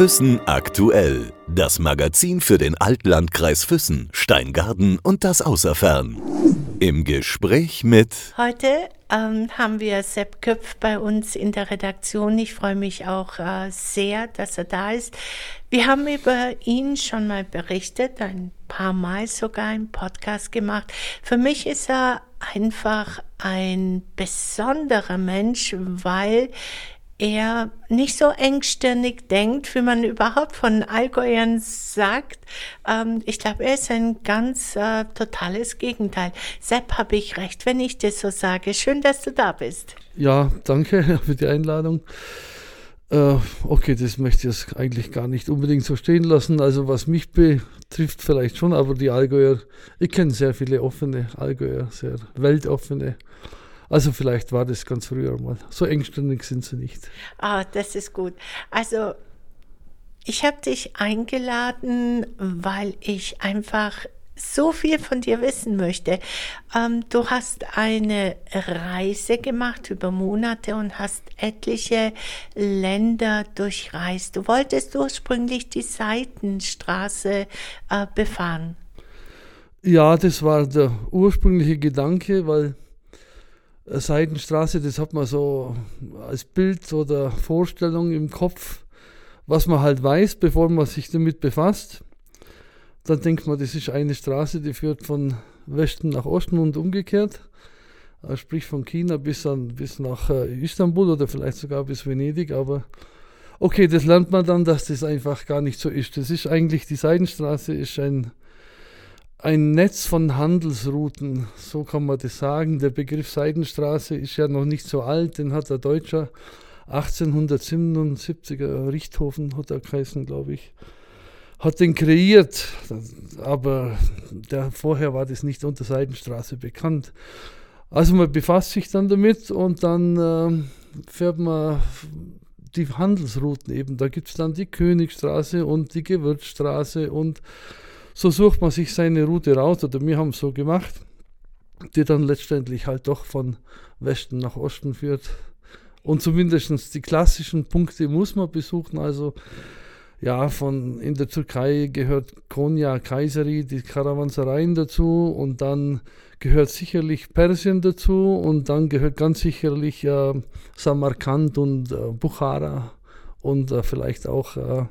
Füssen aktuell. Das Magazin für den Altlandkreis Füssen, Steingarten und das Außerfern. Im Gespräch mit. Heute ähm, haben wir Sepp Köpf bei uns in der Redaktion. Ich freue mich auch äh, sehr, dass er da ist. Wir haben über ihn schon mal berichtet, ein paar Mal sogar im Podcast gemacht. Für mich ist er einfach ein besonderer Mensch, weil er nicht so engstirnig denkt, wie man überhaupt von Allgäuern sagt. Ähm, ich glaube, er ist ein ganz äh, totales Gegenteil. Sepp, habe ich recht, wenn ich das so sage. Schön, dass du da bist. Ja, danke für die Einladung. Äh, okay, das möchte ich jetzt eigentlich gar nicht unbedingt so stehen lassen. Also was mich betrifft vielleicht schon, aber die Allgäuer, ich kenne sehr viele offene Allgäuer, sehr weltoffene. Also vielleicht war das ganz früher mal. So engstirnig sind sie nicht. Ah, das ist gut. Also ich habe dich eingeladen, weil ich einfach so viel von dir wissen möchte. Ähm, du hast eine Reise gemacht über Monate und hast etliche Länder durchreist. Du wolltest ursprünglich die Seitenstraße äh, befahren. Ja, das war der ursprüngliche Gedanke, weil Seitenstraße, das hat man so als Bild oder Vorstellung im Kopf, was man halt weiß, bevor man sich damit befasst. Dann denkt man, das ist eine Straße, die führt von Westen nach Osten und umgekehrt. Äh, sprich von China bis, an, bis nach äh, Istanbul oder vielleicht sogar bis Venedig. Aber okay, das lernt man dann, dass das einfach gar nicht so ist. Das ist eigentlich, die Seidenstraße ist ein ein Netz von Handelsrouten, so kann man das sagen. Der Begriff Seidenstraße ist ja noch nicht so alt, den hat der Deutscher 1877er Richthofen, hat er geheißen, glaube ich, hat den kreiert. Aber der, vorher war das nicht unter Seidenstraße bekannt. Also man befasst sich dann damit und dann äh, fährt man die Handelsrouten eben. Da gibt es dann die Königstraße und die Gewürzstraße und so sucht man sich seine Route raus, oder wir haben es so gemacht, die dann letztendlich halt doch von Westen nach Osten führt. Und zumindest die klassischen Punkte muss man besuchen. Also ja, von in der Türkei gehört Konya, Kayseri, die Karawansereien dazu und dann gehört sicherlich Persien dazu und dann gehört ganz sicherlich äh, Samarkand und äh, Bukhara und äh, vielleicht auch äh,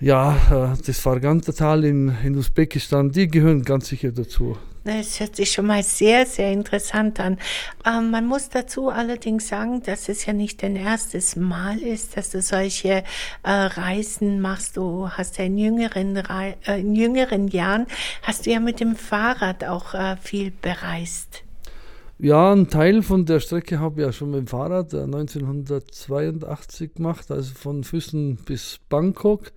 ja, äh, das Farganta-Tal in, in Usbekistan, die gehören ganz sicher dazu. Das hört sich schon mal sehr, sehr interessant an. Ähm, man muss dazu allerdings sagen, dass es ja nicht dein erstes Mal ist, dass du solche äh, Reisen machst. Du hast ja in jüngeren, Re äh, in jüngeren Jahren, hast du ja mit dem Fahrrad auch äh, viel bereist. Ja, ein Teil von der Strecke habe ich ja schon mit dem Fahrrad 1982 äh, gemacht, also von Füssen bis Bangkok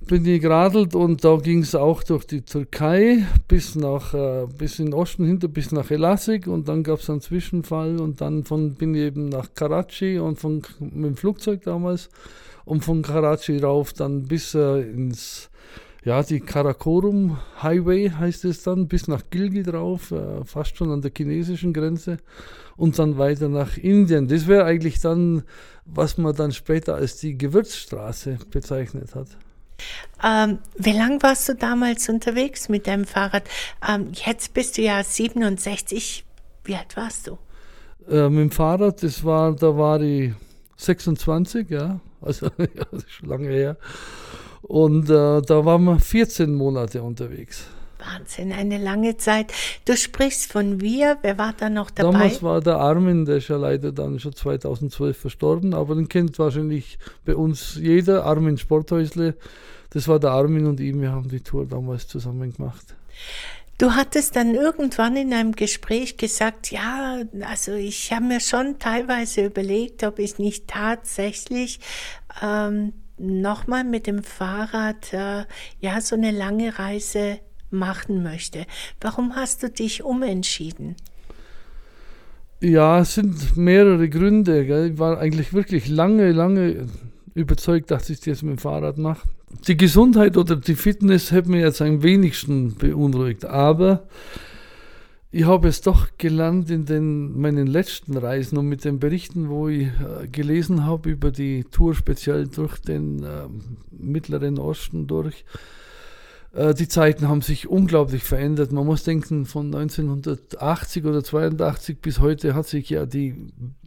bin ich geradelt und da ging es auch durch die Türkei bis nach äh, bis in den Osten hinter bis nach Elasik und dann gab es einen Zwischenfall und dann von bin ich eben nach Karachi und von mit dem Flugzeug damals und von Karachi rauf dann bis äh, ins ja die Karakorum Highway heißt es dann bis nach Gilgit drauf äh, fast schon an der chinesischen Grenze und dann weiter nach Indien. Das wäre eigentlich dann was man dann später als die Gewürzstraße bezeichnet hat ähm, wie lang warst du damals unterwegs mit deinem Fahrrad? Ähm, jetzt bist du ja 67. Wie alt warst du? Äh, mit dem Fahrrad, das war, da war ich 26, ja, also schon lange her. Und äh, da waren wir 14 Monate unterwegs. Wahnsinn, eine lange Zeit. Du sprichst von wir, wer war da noch dabei? Damals war der Armin, der ist ja leider dann schon 2012 verstorben, aber den kennt wahrscheinlich bei uns jeder, Armin Sporthäusle. Das war der Armin und ihm, wir haben die Tour damals zusammen gemacht. Du hattest dann irgendwann in einem Gespräch gesagt, ja, also ich habe mir schon teilweise überlegt, ob ich nicht tatsächlich ähm, nochmal mit dem Fahrrad äh, ja so eine lange Reise machen möchte. Warum hast du dich umentschieden? Ja, es sind mehrere Gründe. Gell. Ich war eigentlich wirklich lange, lange überzeugt, dass ich das mit dem Fahrrad mache. Die Gesundheit oder die Fitness hat mich jetzt am wenigsten beunruhigt. Aber ich habe es doch gelernt in den, meinen letzten Reisen und mit den Berichten, wo ich äh, gelesen habe über die Tour speziell durch den äh, Mittleren Osten durch. Äh, die Zeiten haben sich unglaublich verändert. Man muss denken, von 1980 oder 82 bis heute hat sich ja die,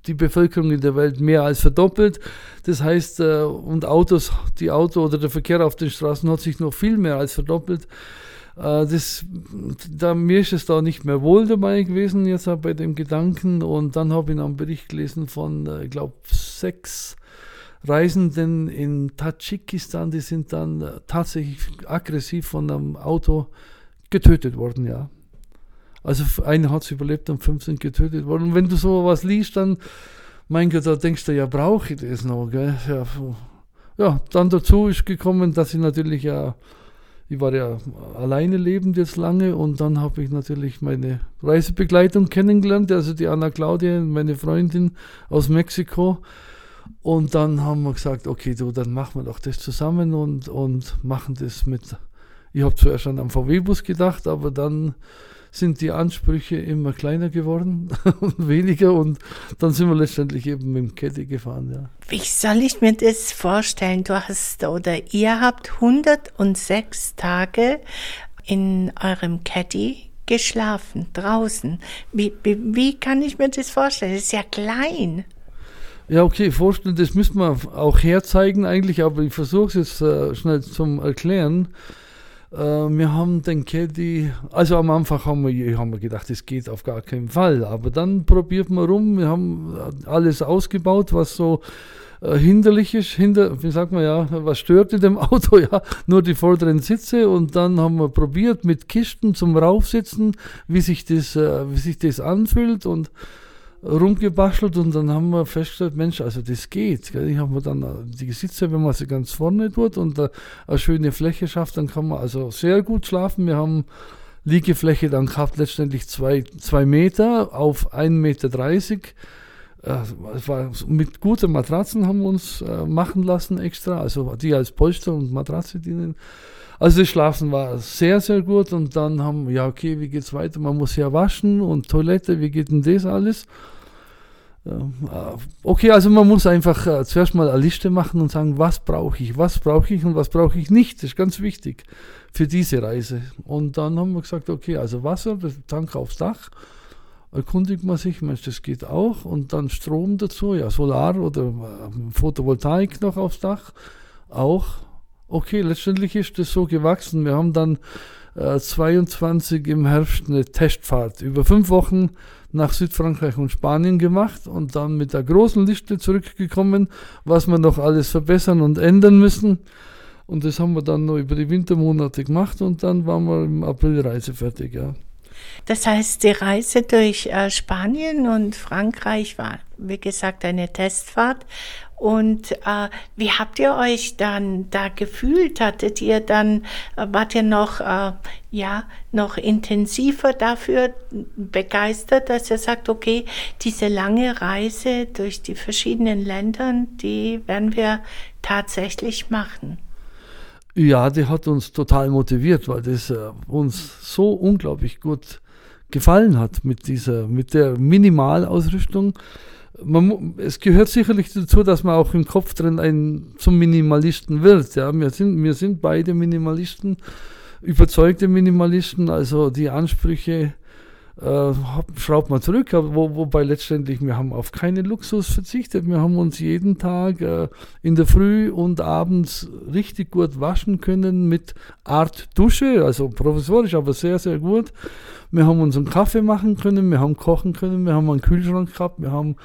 die Bevölkerung in der Welt mehr als verdoppelt. Das heißt, äh, und Autos, die Auto oder der Verkehr auf den Straßen hat sich noch viel mehr als verdoppelt. Äh, das, da, mir ist es da nicht mehr wohl dabei gewesen, jetzt bei dem Gedanken. Und dann habe ich noch einen Bericht gelesen von, ich glaube, sechs Reisenden in Tadschikistan, die sind dann tatsächlich aggressiv von einem Auto getötet worden, ja. Also einer hat es überlebt und fünf sind getötet worden. Und wenn du so was liest, dann, mein Gott, da denkst du, ja, brauche ich das noch, gell? Ja, ja, dann dazu ist gekommen, dass ich natürlich ja ich war ja alleine lebend jetzt lange und dann habe ich natürlich meine Reisebegleitung kennengelernt, also die Anna Claudia, meine Freundin aus Mexiko. Und dann haben wir gesagt, okay, du, dann machen wir doch das zusammen und, und machen das mit. Ich habe zuerst an einen VW-Bus gedacht, aber dann sind die Ansprüche immer kleiner geworden und weniger und dann sind wir letztendlich eben mit dem Kette gefahren, ja. Wie soll ich mir das vorstellen? Du hast oder ihr habt 106 Tage in eurem Caddy geschlafen, draußen. Wie, wie, wie kann ich mir das vorstellen? Das ist ja klein. Ja, okay, vorstellen, das müssen wir auch herzeigen eigentlich, aber ich versuche es jetzt äh, schnell zum Erklären. Äh, wir haben den Caddy, also am Anfang haben wir, haben wir gedacht, es geht auf gar keinen Fall, aber dann probiert man rum, wir haben alles ausgebaut, was so äh, hinderlich ist, hinter, wie sagt man ja, was stört in dem Auto, ja, nur die vorderen Sitze. Und dann haben wir probiert mit Kisten zum Raufsitzen, wie sich das, äh, wie sich das anfühlt. Und rumgebastelt und dann haben wir festgestellt, Mensch, also das geht. Gell? Ich habe dann äh, die Sitze, wenn man sie ganz vorne tut und äh, eine schöne Fläche schafft, dann kann man also sehr gut schlafen. Wir haben Liegefläche dann gehabt, letztendlich zwei, zwei Meter auf 1,30 Meter. Äh, mit guten Matratzen haben wir uns machen lassen extra, also die als Polster und Matratze dienen. Also das Schlafen war sehr, sehr gut und dann haben wir, ja okay, wie geht's weiter? Man muss ja waschen und Toilette, wie geht denn das alles? Okay, also man muss einfach äh, zuerst mal eine Liste machen und sagen, was brauche ich, was brauche ich und was brauche ich nicht. Das ist ganz wichtig für diese Reise. Und dann haben wir gesagt, okay, also Wasser, Tank aufs Dach, erkundigt man sich, Mensch, das geht auch. Und dann Strom dazu, ja, Solar oder äh, Photovoltaik noch aufs Dach, auch. Okay, letztendlich ist das so gewachsen. Wir haben dann äh, 22 im Herbst eine Testfahrt über fünf Wochen nach Südfrankreich und Spanien gemacht und dann mit der großen Liste zurückgekommen, was wir noch alles verbessern und ändern müssen. Und das haben wir dann noch über die Wintermonate gemacht und dann waren wir im April reisefertig, ja. Das heißt, die Reise durch äh, Spanien und Frankreich war, wie gesagt, eine Testfahrt. Und äh, wie habt ihr euch dann da gefühlt? Hattet ihr dann, äh, wart ihr noch, äh, ja, noch intensiver dafür begeistert, dass ihr sagt, okay, diese lange Reise durch die verschiedenen Länder, die werden wir tatsächlich machen? Ja, die hat uns total motiviert, weil das äh, uns so unglaublich gut gefallen hat mit dieser, mit der Minimalausrüstung man, es gehört sicherlich dazu, dass man auch im Kopf drin ein, zum Minimalisten wird. Ja, wir sind, wir sind beide Minimalisten, überzeugte Minimalisten, also die Ansprüche äh, schraubt man zurück, wo, wobei letztendlich wir haben auf keinen Luxus verzichtet. Wir haben uns jeden Tag äh, in der Früh und abends richtig gut waschen können mit Art Dusche, also provisorisch, aber sehr, sehr gut. Wir haben unseren Kaffee machen können, wir haben kochen können, wir haben einen Kühlschrank gehabt, wir haben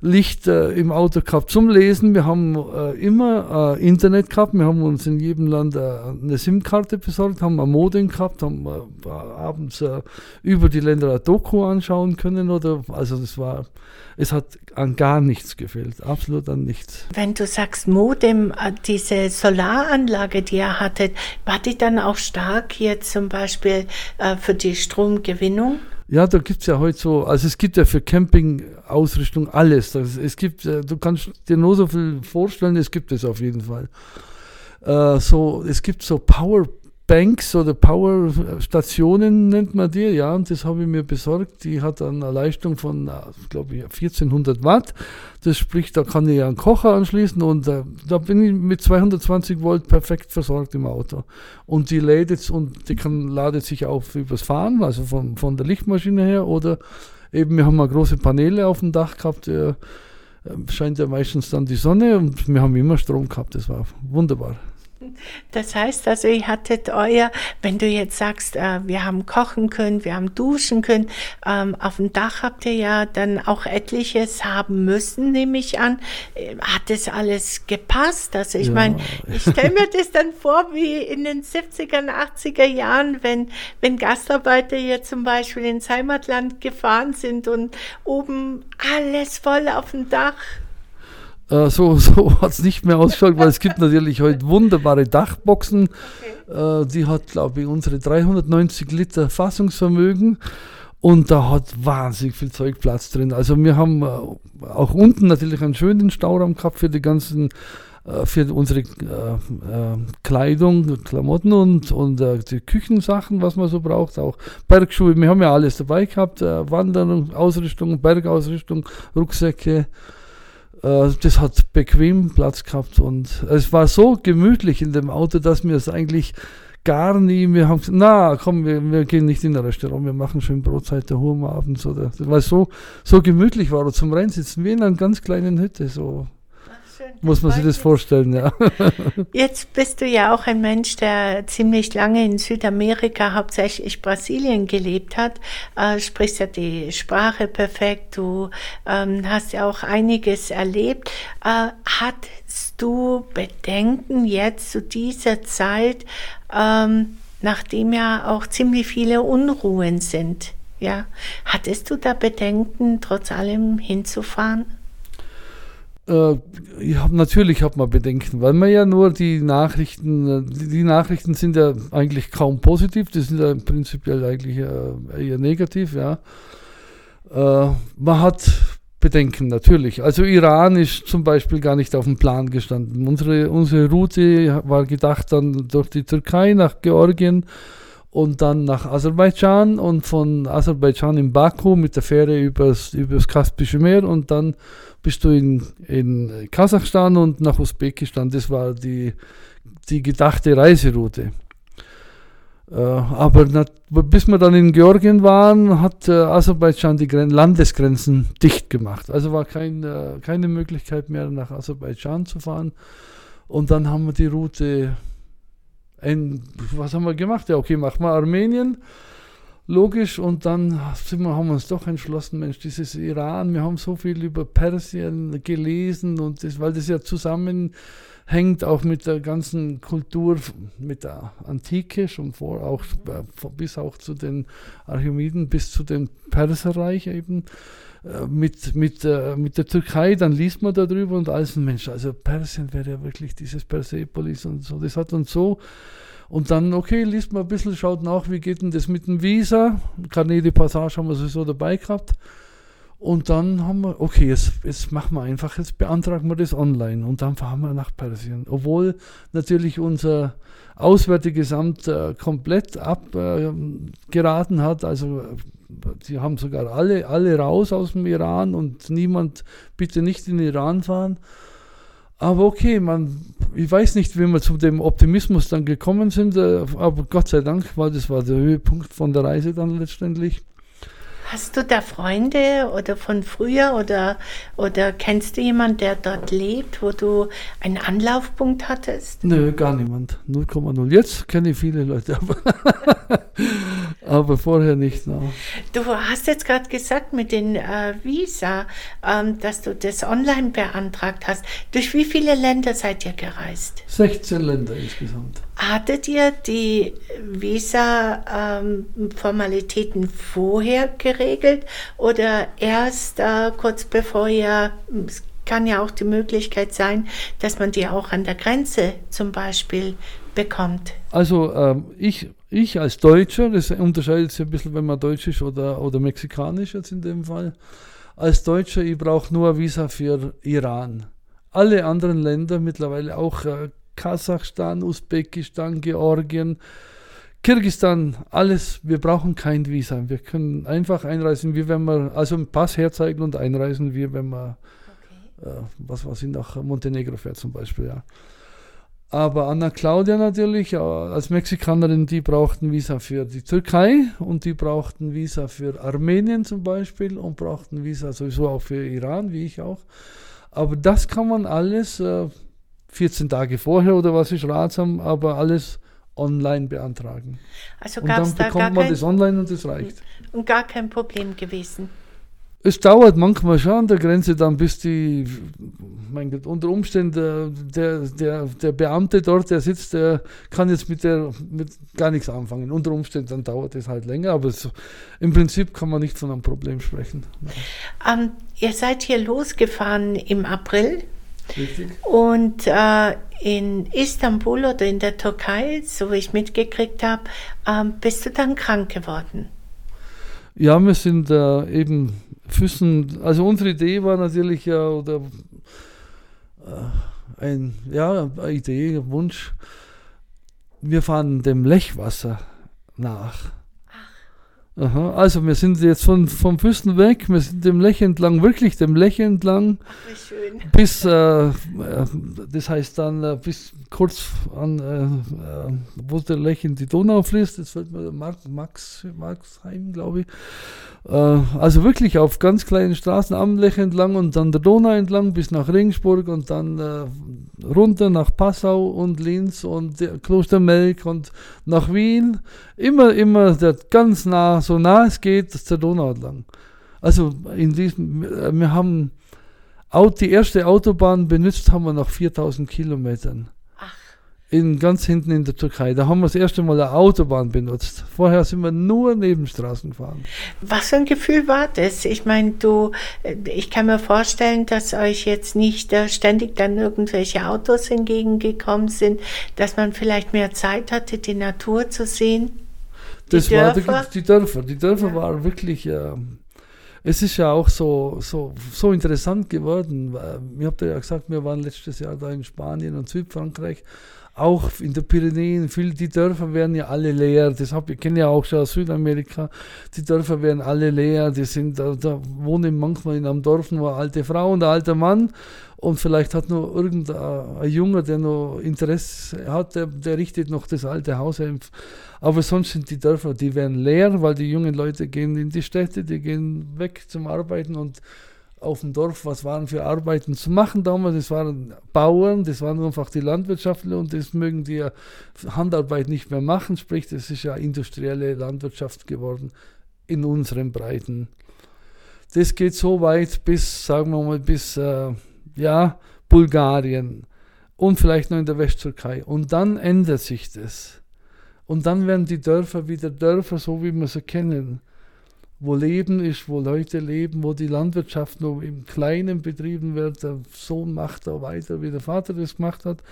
Licht äh, im Auto gehabt zum Lesen. Wir haben äh, immer äh, Internet gehabt. Wir haben uns in jedem Land äh, eine SIM-Karte besorgt, haben ein Modem gehabt, haben äh, abends äh, über die Länder ein Doku anschauen können. Oder, also das war, es hat an gar nichts gefehlt, absolut an nichts. Wenn du sagst Modem, diese Solaranlage, die ihr hattet, war die dann auch stark hier zum Beispiel für die Stromgewinnung? Ja, da gibt es ja heute so, also es gibt ja für Camping-Ausrüstung alles. Das, es gibt, äh, du kannst dir nur so viel vorstellen, es gibt es auf jeden Fall. Äh, so, es gibt so Power Banks oder Powerstationen nennt man die, ja, und das habe ich mir besorgt. Die hat eine Leistung von, glaube ich, 1400 Watt. Das spricht, da kann ich einen Kocher anschließen und äh, da bin ich mit 220 Volt perfekt versorgt im Auto. Und die lädt jetzt und die kann, ladet sich auf übers Fahren, also von, von der Lichtmaschine her oder eben, wir haben mal große Paneele auf dem Dach gehabt, äh, scheint ja meistens dann die Sonne und wir haben immer Strom gehabt, das war wunderbar. Das heißt also, ihr hattet euer, wenn du jetzt sagst, äh, wir haben kochen können, wir haben duschen können, ähm, auf dem Dach habt ihr ja dann auch etliches haben müssen, nehme ich an. Äh, hat das alles gepasst? Also ich ja. meine, ich stelle mir das dann vor, wie in den 70er, 80er Jahren, wenn, wenn Gastarbeiter hier zum Beispiel ins Heimatland gefahren sind und oben alles voll auf dem Dach. Äh, so so hat es nicht mehr ausgeschaut, weil es gibt natürlich heute wunderbare Dachboxen. Okay. Äh, die hat, glaube ich, unsere 390 Liter Fassungsvermögen. Und da hat wahnsinnig viel Zeug Platz drin. Also wir haben äh, auch unten natürlich einen schönen Stauraum gehabt für die ganzen, äh, für unsere äh, Kleidung, Klamotten und, und die Küchensachen, was man so braucht. Auch Bergschuhe, wir haben ja alles dabei gehabt. Wanderung, Ausrüstung, Bergausrüstung, Rucksäcke. Äh, das hat bequem Platz gehabt und es war so gemütlich in dem Auto, dass mir es eigentlich gar nie, wir haben gesagt, na komm, wir, wir gehen nicht in ein Restaurant, wir machen schön Brotzeit der Hurm abends oder, weil so, so gemütlich war, zum Reinsitzen, wie in einer ganz kleinen Hütte, so muss man sich das vorstellen, ja. Jetzt bist du ja auch ein Mensch, der ziemlich lange in Südamerika, hauptsächlich Brasilien gelebt hat, äh, sprichst ja die Sprache perfekt, du ähm, hast ja auch einiges erlebt. Äh, hattest du Bedenken jetzt zu dieser Zeit, ähm, nachdem ja auch ziemlich viele Unruhen sind? Ja, hattest du da Bedenken, trotz allem hinzufahren? Äh, ich hab, natürlich hat man Bedenken, weil man ja nur die Nachrichten, die, die, Nachrichten sind ja eigentlich kaum positiv, die sind ja prinzipiell eigentlich äh, eher negativ, ja. Äh, man hat Bedenken, natürlich. Also Iran ist zum Beispiel gar nicht auf dem Plan gestanden. Unsere, unsere Route war gedacht dann durch die Türkei nach Georgien und dann nach Aserbaidschan und von Aserbaidschan in Baku mit der Fähre übers, übers Kaspische Meer und dann bist du in, in Kasachstan und nach Usbekistan. Das war die, die gedachte Reiseroute. Äh, aber not, bis wir dann in Georgien waren, hat äh, Aserbaidschan die Gren Landesgrenzen dicht gemacht. Also war kein, äh, keine Möglichkeit mehr nach Aserbaidschan zu fahren. Und dann haben wir die Route, in, was haben wir gemacht? Ja, okay, machen wir Armenien. Logisch. Und dann wir, haben wir uns doch entschlossen, Mensch, dieses Iran, wir haben so viel über Persien gelesen und das, weil das ja zusammenhängt auch mit der ganzen Kultur, mit der Antike, schon vor, auch bis auch zu den Archimeden, bis zu dem Perserreich eben, äh, mit, mit, äh, mit der Türkei, dann liest man darüber und alles, Mensch, also Persien wäre ja wirklich dieses Persepolis und so, das hat uns so und dann, okay, liest mal ein bisschen, schaut nach, wie geht denn das mit dem Visa. Carnet Passage haben wir sowieso dabei gehabt. Und dann haben wir, okay, jetzt, jetzt machen wir einfach, jetzt beantragen wir das online und dann fahren wir nach Persien. Obwohl natürlich unser Auswärtiges Amt äh, komplett abgeraten hat. Also sie haben sogar alle, alle raus aus dem Iran und niemand bitte nicht in den Iran fahren. Aber okay, man, ich weiß nicht, wie wir zu dem Optimismus dann gekommen sind, äh, aber Gott sei Dank, weil das war der Höhepunkt von der Reise dann letztendlich. Hast du da Freunde oder von früher oder, oder kennst du jemanden, der dort lebt, wo du einen Anlaufpunkt hattest? Nö, gar niemand. 0,0. Jetzt kenne ich viele Leute, aber, vorher nicht. No. Du hast jetzt gerade gesagt mit den äh, Visa, ähm, dass du das online beantragt hast. Durch wie viele Länder seid ihr gereist? 16 Länder insgesamt. Hattet ihr die Visa-Formalitäten ähm, vorher geregelt oder erst äh, kurz bevor ihr, es kann ja auch die Möglichkeit sein, dass man die auch an der Grenze zum Beispiel bekommt? Also ähm, ich, ich als Deutscher, das unterscheidet sich ein bisschen, wenn man Deutsch ist oder, oder Mexikanisch jetzt in dem Fall. Als Deutscher, ich brauche nur Visa für Iran. Alle anderen Länder mittlerweile auch äh, Kasachstan, Usbekistan, Georgien, Kirgistan, alles, wir brauchen kein Visa. Wir können einfach einreisen, wie wenn wir, also einen Pass herzeigen und einreisen, wie wenn man, okay. äh, was weiß ich, nach Montenegro fährt zum Beispiel, ja. Aber Anna Claudia natürlich, als Mexikanerin, die brauchten Visa für die Türkei und die brauchten Visa für Armenien zum Beispiel und brauchten Visa sowieso auch für Iran, wie ich auch. Aber das kann man alles äh, 14 Tage vorher oder was ist ratsam, aber alles online beantragen. Also gab es da bekommt gar man kein, das online und das reicht. Und gar kein Problem gewesen. Es dauert manchmal schon an der Grenze dann, bis die, mein Gott, unter Umständen, der, der, der Beamte dort, der sitzt, der kann jetzt mit der mit gar nichts anfangen. Unter Umständen dann dauert es halt länger, aber es, im Prinzip kann man nicht von einem Problem sprechen. Ähm, ihr seid hier losgefahren im April. Richtig. Und äh, in Istanbul oder in der Türkei, so wie ich mitgekriegt habe, äh, bist du dann krank geworden. Ja, wir sind äh, eben Füßen, also unsere Idee war natürlich ja, oder äh, ein, ja, eine Idee, ein Wunsch, wir fahren dem Lechwasser nach. Aha, also wir sind jetzt von, vom Füßen weg, wir sind dem Lech entlang, wirklich dem Lech entlang, Ach, bis, äh, äh, das heißt dann äh, bis kurz an, äh, äh, wo der Lech in die Donau fließt, das fällt mir Max, Maxheim, glaube ich. Also wirklich auf ganz kleinen Straßen am Lech entlang und dann der Donau entlang bis nach Regensburg und dann runter nach Passau und Linz und Klostermelk und nach Wien. Immer, immer der, ganz nah, so nah es geht, zur Donau entlang. Also in diesem, wir haben die erste Autobahn benutzt haben wir nach 4000 Kilometern in, ganz hinten in der Türkei. Da haben wir das erste Mal eine Autobahn benutzt. Vorher sind wir nur Nebenstraßen gefahren. Was für ein Gefühl war das? Ich meine, du, ich kann mir vorstellen, dass euch jetzt nicht äh, ständig dann irgendwelche Autos entgegengekommen sind, dass man vielleicht mehr Zeit hatte, die Natur zu sehen. Die das Dörfer. war die, die Dörfer. Die Dörfer ja. waren wirklich. Äh, es ist ja auch so, so, so interessant geworden. Ich habe ja gesagt, wir waren letztes Jahr da in Spanien und Südfrankreich auch in den Pyrenäen, viele, die Dörfer werden ja alle leer. Das hab, ich kenne ja auch schon aus Südamerika. Die Dörfer werden alle leer. Die sind, da, da wohnen manchmal in einem Dorf nur alte Frau und ein alter Mann. Und vielleicht hat nur irgendein Junge, der noch Interesse hat, der, der richtet noch das alte Haus. Aber sonst sind die Dörfer, die werden leer, weil die jungen Leute gehen in die Städte, die gehen weg zum Arbeiten und auf dem Dorf, was waren für Arbeiten zu machen damals. Das waren Bauern, das waren einfach die Landwirtschaftler und das mögen die Handarbeit nicht mehr machen. Sprich, das ist ja industrielle Landwirtschaft geworden in unseren Breiten. Das geht so weit bis, sagen wir mal, bis äh, ja, Bulgarien und vielleicht noch in der Westtürkei. Und dann ändert sich das. Und dann werden die Dörfer wieder Dörfer, so wie wir sie kennen wo Leben ist, wo Leute leben, wo die Landwirtschaft nur im Kleinen betrieben wird. Der Sohn macht da weiter, wie der Vater das gemacht hat.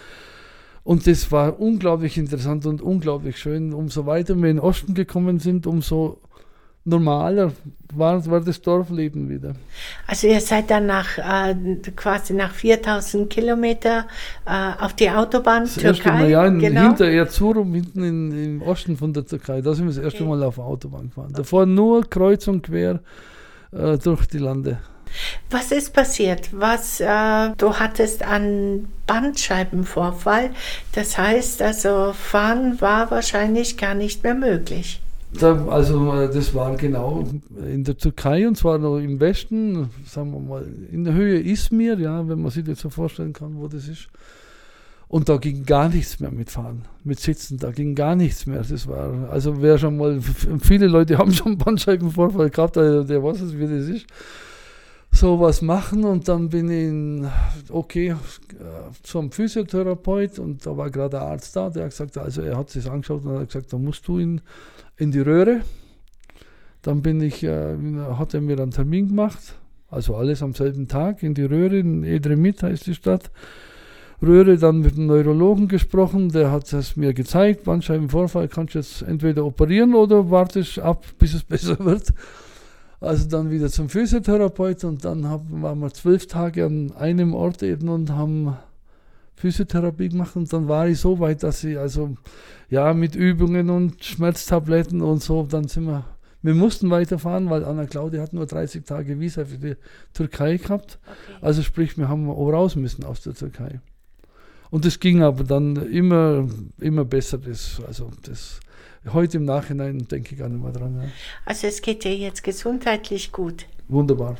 Und das war unglaublich interessant und unglaublich schön. Umso weiter wir in den Osten gekommen sind, umso normaler war, war das Dorfleben wieder. Also ihr seid dann nach äh, quasi nach 4000 Kilometer äh, auf die Autobahn das Türkei. Erste Mal, ja, in, genau. hinter Erzurum, hinten in, im Osten von der Türkei. Da sind wir das erste okay. Mal auf der Autobahn gefahren. Davor nur kreuz und quer äh, durch die Lande. Was ist passiert? Was äh, du hattest an Bandscheibenvorfall. Das heißt, also fahren war wahrscheinlich gar nicht mehr möglich. Da, also das war genau in der Türkei und zwar noch im Westen, sagen wir mal, in der Höhe Izmir, ja, wenn man sich das so vorstellen kann, wo das ist. Und da ging gar nichts mehr mit Fahren, mit Sitzen, da ging gar nichts mehr. Das war, also wer schon mal, viele Leute haben schon Bandscheibenvorfall gehabt, der, der weiß es, wie das ist. So was machen und dann bin ich in, okay zum Physiotherapeut und da war gerade der Arzt da, der hat gesagt, also er hat sich angeschaut und hat gesagt, da musst du in in die Röhre. Dann bin ich, äh, hat er mir einen Termin gemacht, also alles am selben Tag in die Röhre, in Edremit heißt die Stadt. Röhre dann mit dem Neurologen gesprochen, der hat es mir gezeigt, Bandscheibenvorfall kannst du jetzt entweder operieren oder wartest ab, bis es besser wird. Also dann wieder zum Physiotherapeut und dann haben, waren wir zwölf Tage an einem Ort eben und haben Physiotherapie gemacht und dann war ich so weit, dass ich also ja mit Übungen und Schmerztabletten und so, dann sind wir, wir mussten weiterfahren, weil Anna Claudia hat nur 30 Tage Visa für die Türkei gehabt. Okay. Also sprich, wir haben auch raus müssen aus der Türkei. Und es ging aber dann immer, immer besser. Das, also das, heute im Nachhinein denke ich gar nicht mehr dran. Ja. Also es geht dir jetzt gesundheitlich gut. Wunderbar.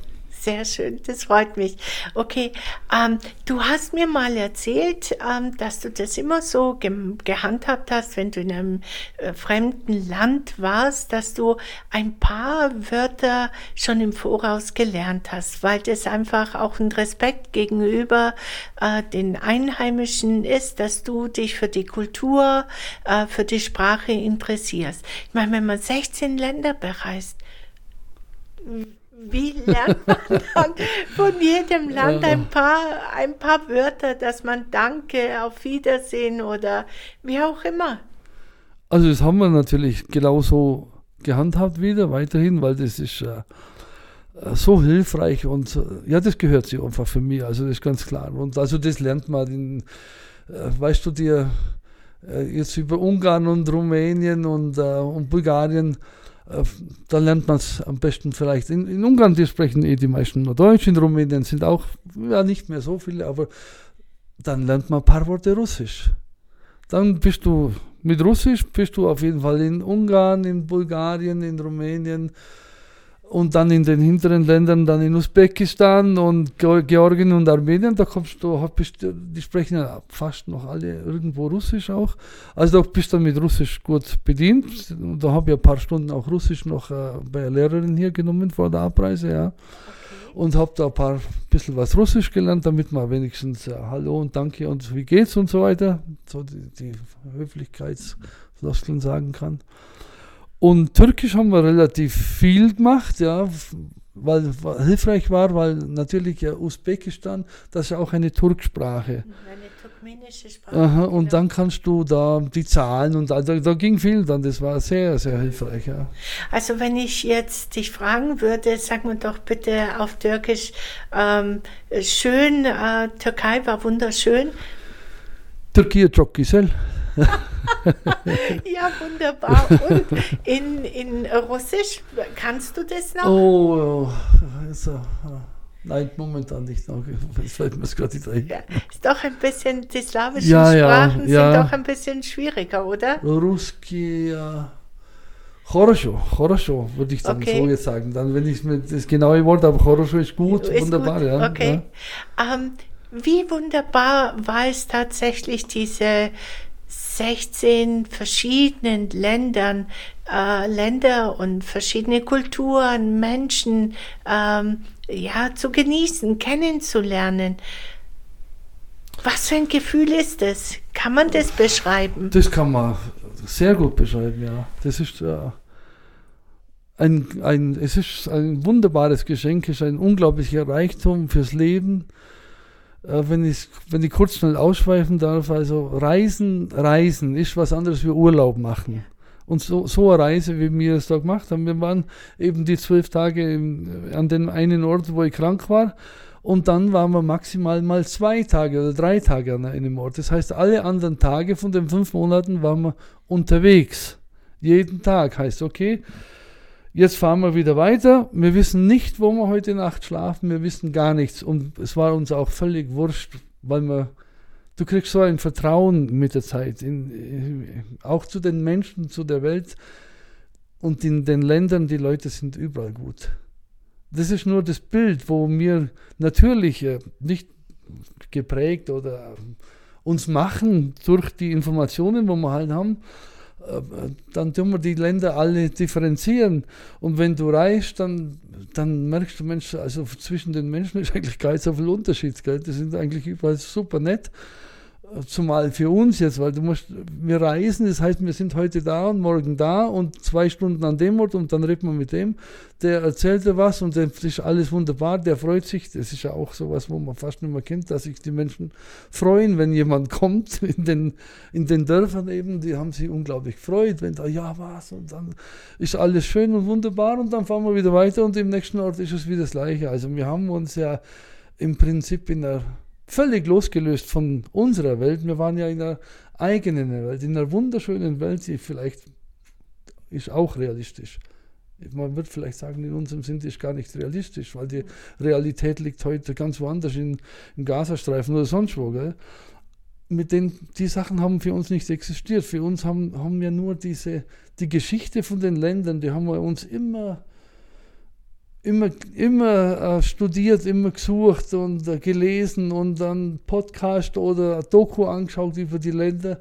Sehr schön, das freut mich. Okay, ähm, du hast mir mal erzählt, ähm, dass du das immer so ge gehandhabt hast, wenn du in einem äh, fremden Land warst, dass du ein paar Wörter schon im Voraus gelernt hast, weil das einfach auch ein Respekt gegenüber äh, den Einheimischen ist, dass du dich für die Kultur, äh, für die Sprache interessierst. Ich meine, wenn man 16 Länder bereist, wie lernt man dann von jedem Land ein paar, ein paar Wörter, dass man Danke, auf Wiedersehen oder wie auch immer? Also das haben wir natürlich genauso gehandhabt wieder, weiterhin, weil das ist äh, so hilfreich und äh, ja, das gehört sich einfach für mich, also das ist ganz klar. Und also das lernt man, in, äh, weißt du dir, äh, jetzt über Ungarn und Rumänien und, äh, und Bulgarien, äh, da lernt man es am besten vielleicht. In, in, Ungarn, die sprechen eh die meisten nur Deutsch, in Rumänien sind auch ja, nicht mehr so viele, aber dann lernt man ein paar Worte Russisch. Dann bist du mit Russisch, bist du auf jeden Fall in Ungarn, in Bulgarien, in Rumänien, und dann in den hinteren Ländern, dann in Usbekistan und Georgien und Armenien, da kommst du, die sprechen ja fast noch alle irgendwo Russisch auch. Also da bist du mit Russisch gut bedient. Und da habe ich ein paar Stunden auch Russisch noch äh, bei einer Lehrerin hier genommen vor der Abreise, ja. Und habe da ein paar bisschen was Russisch gelernt, damit man wenigstens äh, Hallo und Danke und wie geht's und so weiter, so die, die Höflichkeitsfloskeln sagen kann. Und Türkisch haben wir relativ viel gemacht, ja, weil, weil hilfreich war, weil natürlich ja Usbekistan, das ist ja auch eine Turksprache. Eine turkmenische Sprache. Aha, und genau. dann kannst du da die Zahlen und da, da ging viel dann, das war sehr, sehr hilfreich. Ja. Also wenn ich jetzt dich fragen würde, sag mir doch bitte auf Türkisch, ähm, schön, äh, Türkei war wunderschön. Türkei çok güzel. ja, wunderbar. Und in, in Russisch, kannst du das noch? Oh, also, nein, momentan nicht noch. Das fällt mir gerade nicht ein. Ja, ist doch ein bisschen, die slawischen ja, Sprachen ja, sind doch ein bisschen schwieriger, oder? Ruski, ja. Хорошо, хорошо, würde ich dann okay. so jetzt sagen. Dann, wenn ich mir das genaue Wort, aber хорошо ist gut, ist wunderbar, gut. ja. Okay. Ja. Um, ähm, wie wunderbar war es tatsächlich, diese 16 verschiedenen Ländern, äh, Länder und verschiedene Kulturen, Menschen ähm, ja, zu genießen, kennenzulernen. Was für ein Gefühl ist das? Kann man das beschreiben? Das kann man sehr gut beschreiben, ja. Das ist äh, ein, ein, es ist ein wunderbares Geschenk, es ist ein unglaublicher Reichtum fürs Leben wenn ich, wenn ich kurz schnell ausschweifen darf, also Reisen, Reisen ist was anderes wie Urlaub machen. Und so, so eine Reise, wie wir es da gemacht haben, wir waren eben die zwölf Tage im, an dem einen Ort, wo ich krank war. Und dann waren wir maximal mal zwei Tage oder drei Tage an einem Ort. Das heißt, alle anderen Tage von den fünf Monaten waren wir unterwegs. Jeden Tag heißt, okay, Jetzt fahren wir wieder weiter. Wir wissen nicht, wo wir heute Nacht schlafen. Wir wissen gar nichts. Und es war uns auch völlig wurscht, weil wir, du kriegst so ein Vertrauen mit der Zeit, in, auch zu den Menschen, zu der Welt. Und in den Ländern, die Leute sind überall gut. Das ist nur das Bild, wo wir natürlich äh, nicht geprägt oder uns machen durch die Informationen, wo wir halt haben, dann tun wir die Länder alle differenzieren. Und wenn du reist, dann, dann merkst du, Mensch, also zwischen den Menschen ist eigentlich gar nicht so viel Unterschied. Gell? Die sind eigentlich überall super nett. Zumal für uns jetzt, weil du musst, wir reisen, das heißt, wir sind heute da und morgen da und zwei Stunden an dem Ort und dann redet man mit dem, der erzählt dir was und das ist alles wunderbar, der freut sich. Das ist ja auch sowas, wo man fast nicht mehr kennt, dass sich die Menschen freuen, wenn jemand kommt in den, in den Dörfern eben, die haben sich unglaublich gefreut, wenn da, ja was und dann ist alles schön und wunderbar und dann fahren wir wieder weiter und im nächsten Ort ist es wieder das Gleiche. Also wir haben uns ja im Prinzip in der völlig losgelöst von unserer Welt. Wir waren ja in einer eigenen Welt, in einer wunderschönen Welt, die vielleicht ist auch realistisch. Man wird vielleicht sagen, in unserem Sinn ist gar nicht realistisch, weil die Realität liegt heute ganz woanders in, im Gazastreifen oder sonst wo. Gell? Mit den, die Sachen haben für uns nicht existiert. Für uns haben, haben wir nur diese, die Geschichte von den Ländern, die haben wir uns immer immer, immer äh, studiert, immer gesucht und äh, gelesen und dann Podcast oder Doku angeschaut über die Länder,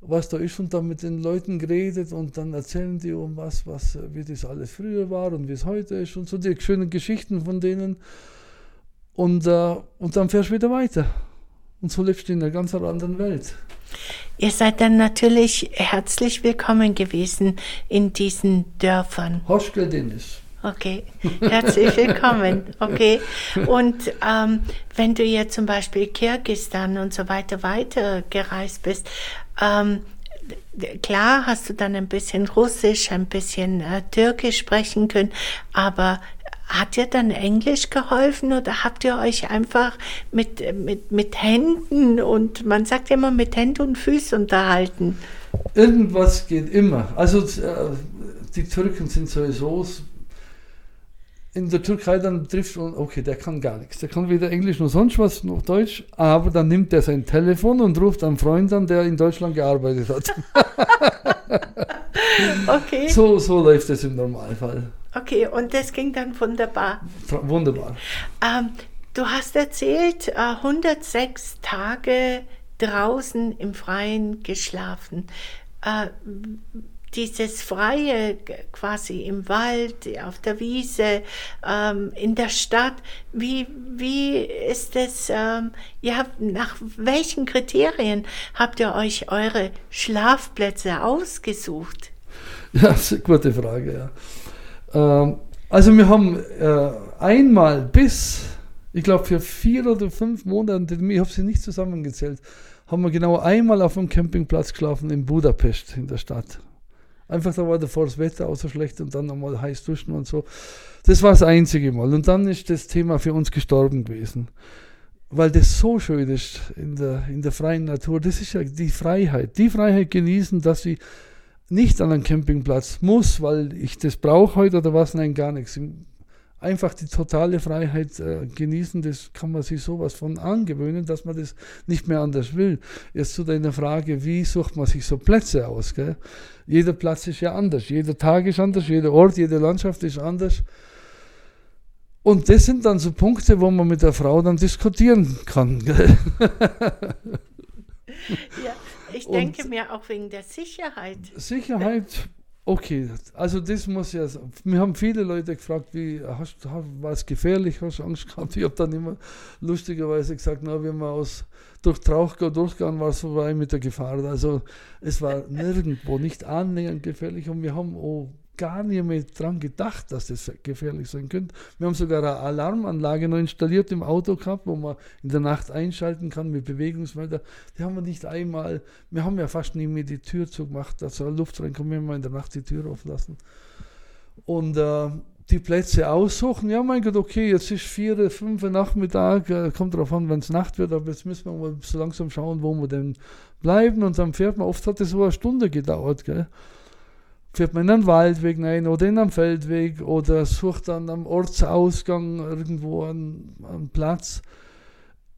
was da ist und dann mit den Leuten geredet und dann erzählen die um was, was, wie das alles früher war und wie es heute ist und so die schönen Geschichten von denen. Und, äh, und dann fährst du wieder weiter. Und so lebst du in einer ganz anderen Welt. Ihr seid dann natürlich herzlich willkommen gewesen in diesen Dörfern. Hoschkel Dennis. Okay, herzlich willkommen. Okay, und ähm, wenn du jetzt zum Beispiel Kirgistan und so weiter weiter gereist bist, ähm, klar hast du dann ein bisschen Russisch, ein bisschen äh, Türkisch sprechen können, aber hat dir dann Englisch geholfen oder habt ihr euch einfach mit, mit, mit Händen und man sagt immer mit Händen und Füßen unterhalten? Irgendwas geht immer. Also äh, die Türken sind sowieso in der Türkei dann trifft und okay, der kann gar nichts. Der kann weder Englisch noch sonst was noch Deutsch, aber dann nimmt er sein Telefon und ruft einen Freund an, der in Deutschland gearbeitet hat. okay. So, so läuft es im Normalfall. Okay, und das ging dann wunderbar. Wunderbar. Ähm, du hast erzählt, äh, 106 Tage draußen im Freien geschlafen. Äh, dieses Freie quasi im Wald, auf der Wiese, ähm, in der Stadt, wie, wie ist es, ähm, ihr habt, nach welchen Kriterien habt ihr euch eure Schlafplätze ausgesucht? Ja, das ist eine gute Frage, ja. Ähm, also wir haben äh, einmal bis, ich glaube für vier oder fünf Monate, ich habe sie nicht zusammengezählt, haben wir genau einmal auf dem Campingplatz geschlafen in Budapest in der Stadt. Einfach da war davor das Wetter auch so schlecht und dann nochmal heiß duschen und so. Das war das einzige Mal. Und dann ist das Thema für uns gestorben gewesen. Weil das so schön ist in der, in der freien Natur. Das ist ja die Freiheit. Die Freiheit genießen, dass ich nicht an einen Campingplatz muss, weil ich das brauche heute oder was. Nein, gar nichts einfach die totale Freiheit äh, genießen, das kann man sich sowas von angewöhnen, dass man das nicht mehr anders will. Jetzt zu deiner Frage, wie sucht man sich so Plätze aus? Gell? Jeder Platz ist ja anders, jeder Tag ist anders, jeder Ort, jede Landschaft ist anders. Und das sind dann so Punkte, wo man mit der Frau dann diskutieren kann. ja, ich denke Und mir auch wegen der Sicherheit. Sicherheit Okay, also das muss ja, wir haben viele Leute gefragt, wie, hast, war es gefährlich, hast du Angst gehabt? Ich habe dann immer lustigerweise gesagt, na, wenn wir aus, durch Trauchgau durchgehen, war es vorbei mit der Gefahr. Also es war nirgendwo, nicht annähernd gefährlich und wir haben auch gar nicht mehr dran gedacht, dass das gefährlich sein könnte. Wir haben sogar eine Alarmanlage noch installiert im Auto gehabt, wo man in der Nacht einschalten kann mit Bewegungsmelder. Die haben wir nicht einmal, wir haben ja fast nie mehr die Tür zugemacht, dass da Luft reinkommt, wir haben in der Nacht die Tür auflassen. Und äh, die Plätze aussuchen, ja mein Gott, okay, jetzt ist vier, fünf Nachmittag, äh, kommt darauf an, wenn es Nacht wird, aber jetzt müssen wir mal so langsam schauen, wo wir denn bleiben und dann fährt man, oft hat es so eine Stunde gedauert, gell fährt man in einen Waldweg rein oder in einen Feldweg oder sucht dann am Ortsausgang irgendwo einen, einen Platz.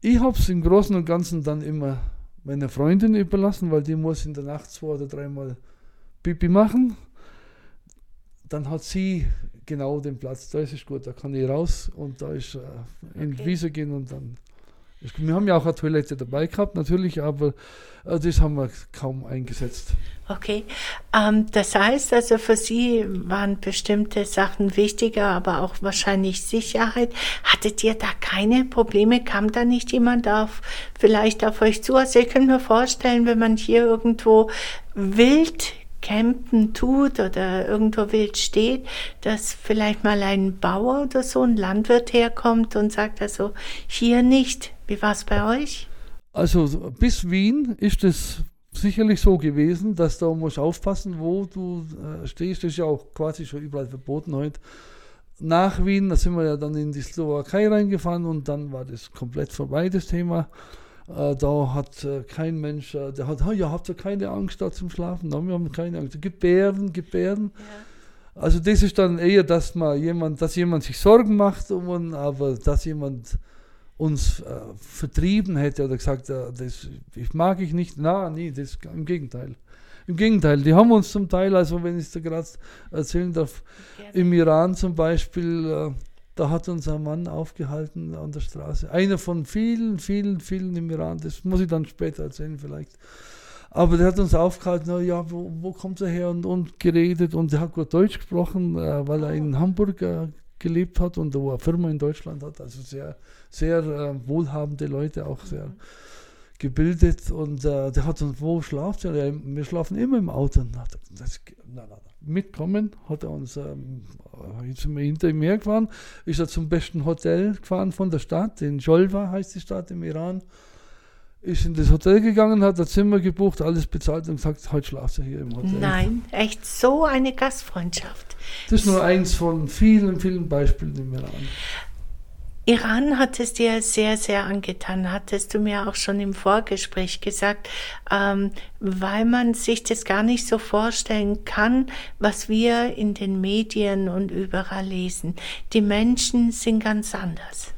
Ich habe es im Großen und Ganzen dann immer meiner Freundin überlassen, weil die muss in der Nacht zwei oder dreimal Pipi machen. Dann hat sie genau den Platz, da ist es gut, da kann ich raus und da ist äh, in okay. die Wiese gehen und dann wir haben ja auch eine Toilette dabei gehabt, natürlich, aber äh, das haben wir kaum eingesetzt. Okay, ähm, das heißt also für Sie waren bestimmte Sachen wichtiger, aber auch wahrscheinlich Sicherheit. Hattet ihr da keine Probleme? Kam da nicht jemand auf, vielleicht auf euch zu? Also ich kann mir vorstellen, wenn man hier irgendwo wild campen tut oder irgendwo wild steht, dass vielleicht mal ein Bauer oder so, ein Landwirt herkommt und sagt also, hier nicht. Wie war es bei euch? Also bis Wien ist es sicherlich so gewesen, dass da musst aufpassen, wo du äh, stehst. Das ist ja auch quasi schon überall verboten heute. nach Wien, da sind wir ja dann in die Slowakei reingefahren und dann war das komplett vorbei, das Thema. Äh, da hat äh, kein Mensch, äh, der hat, ja, habt ihr keine Angst da zum Schlafen? Nein, wir haben keine Angst. Gebären, Gebären. Ja. Also das ist dann eher, dass man jemand, dass jemand sich Sorgen macht, um, aber dass jemand uns äh, vertrieben hätte oder gesagt, äh, das ich mag ich nicht, na, nee, das im Gegenteil. Im Gegenteil, die haben uns zum Teil, also wenn ich es dir gerade erzählen darf, Gerne. im Iran zum Beispiel, äh, da hat uns ein Mann aufgehalten an der Straße. Einer von vielen, vielen, vielen im Iran, das muss ich dann später erzählen vielleicht. Aber der hat uns aufgehalten, na, ja, wo, wo kommt er her und, und geredet und der hat gut Deutsch gesprochen, äh, weil er in Hamburg äh, gelebt hat und wo eine Firma in Deutschland hat. Also sehr, sehr äh, wohlhabende Leute, auch sehr. Mhm gebildet und der hat uns, wo schlaft ihr? Wir schlafen immer im Auto. Na, das, na, na, mitkommen, hat er uns, ähm, jetzt sind wir hinter ihm hergefahren, ist er zum besten Hotel gefahren von der Stadt, in Jolva heißt die Stadt im Iran, ist in das Hotel gegangen, hat ein Zimmer gebucht, alles bezahlt und gesagt, heute schlaft er hier im Hotel. Nein, echt so eine Gastfreundschaft. Das ist nur eins von vielen, vielen Beispielen im Iran. Iran hat es dir sehr, sehr angetan, hattest du mir auch schon im Vorgespräch gesagt, ähm, weil man sich das gar nicht so vorstellen kann, was wir in den Medien und überall lesen. Die Menschen sind ganz anders.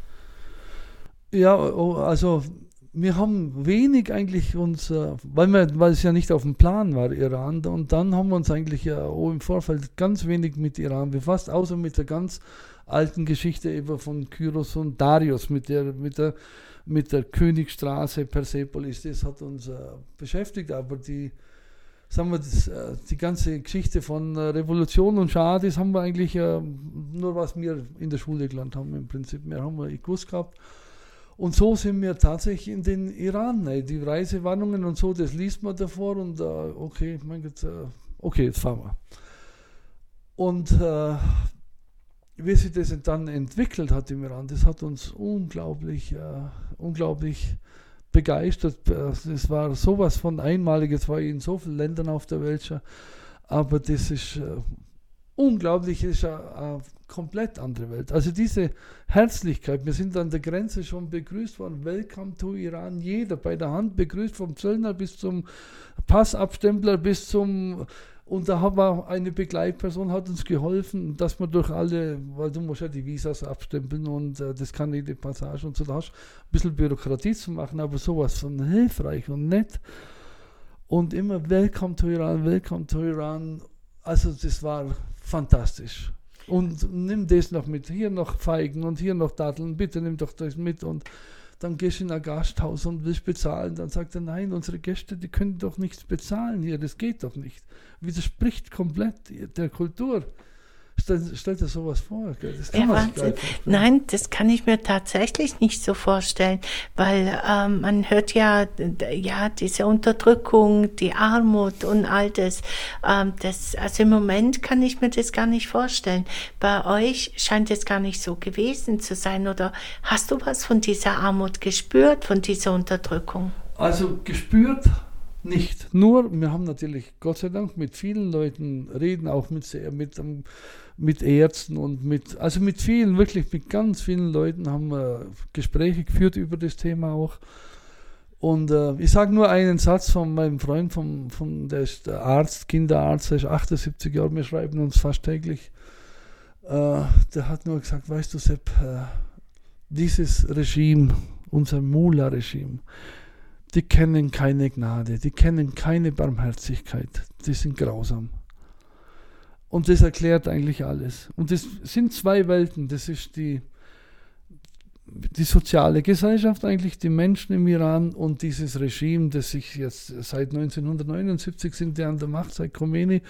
Ja, oh, also wir haben wenig eigentlich uns, äh, weil, wir, weil es ja nicht auf dem Plan war, Iran, und dann haben wir uns eigentlich ja oh, im Vorfeld ganz wenig mit Iran befasst, außer mit der ganz alten Geschichte eben von Kyros und Darius mit der, mit der, mit der Königstraße Persepolis. Das hat uns äh, beschäftigt, aber die, sagen wir, das, äh, die ganze Geschichte von äh, Revolution und Schah, das haben wir eigentlich äh, nur, was wir in der Schule gelernt haben im Prinzip. Mehr haben wir gewusst gehabt. Und so sind wir tatsächlich in den Iran. Ne? Die Reisewarnungen und so, das liest man davor und äh, okay, mein Gott, äh, okay, jetzt fahren wir. Und äh, wie sich das dann entwickelt hat im Iran, das hat uns unglaublich, äh, unglaublich begeistert. Es war sowas von einmalig, es war in so vielen Ländern auf der Welt schon, aber das ist äh, unglaublich, ist eine, eine, komplett andere Welt. Also diese Herzlichkeit, wir sind an der Grenze schon begrüßt worden, Welcome to Iran, jeder bei der Hand begrüßt, vom Zöllner bis zum Passabstempler bis zum und da haben wir eine Begleitperson hat uns geholfen, dass wir durch alle, weil du musst ja die Visas abstempeln und äh, das kann jede Passage und so, da hast ein bisschen Bürokratie zu machen, aber sowas von hilfreich und nett. Und immer Welcome to Iran, Welcome to Iran. Also das war fantastisch. Und nimm das noch mit, hier noch Feigen und hier noch Datteln, bitte nimm doch das mit und dann gehst du in ein Gasthaus und willst bezahlen. Dann sagt er, nein, unsere Gäste, die können doch nichts bezahlen hier, das geht doch nicht. Widerspricht komplett der Kultur. Stell, stell dir sowas vor. Das kann ja, Wahnsinn. Nein, das kann ich mir tatsächlich nicht so vorstellen, weil ähm, man hört ja, ja, diese Unterdrückung, die Armut und all das, ähm, das. Also im Moment kann ich mir das gar nicht vorstellen. Bei euch scheint es gar nicht so gewesen zu sein. Oder hast du was von dieser Armut gespürt, von dieser Unterdrückung? Also gespürt nicht. Nur, wir haben natürlich Gott sei Dank mit vielen Leuten reden, auch mit, mit, mit Ärzten und mit, also mit vielen, wirklich mit ganz vielen Leuten haben wir Gespräche geführt über das Thema auch. Und äh, ich sage nur einen Satz von meinem Freund, vom, von, der ist Arzt, Kinderarzt, der ist 78 Jahre, wir schreiben uns fast täglich. Äh, der hat nur gesagt, weißt du Sepp, äh, dieses Regime, unser Mula-Regime, die kennen keine Gnade, die kennen keine Barmherzigkeit, die sind grausam. Und das erklärt eigentlich alles. Und das sind zwei Welten. Das ist die, die soziale Gesellschaft, eigentlich die Menschen im Iran und dieses Regime, das sich jetzt seit 1979 sind die an der Macht, seit Khomeini,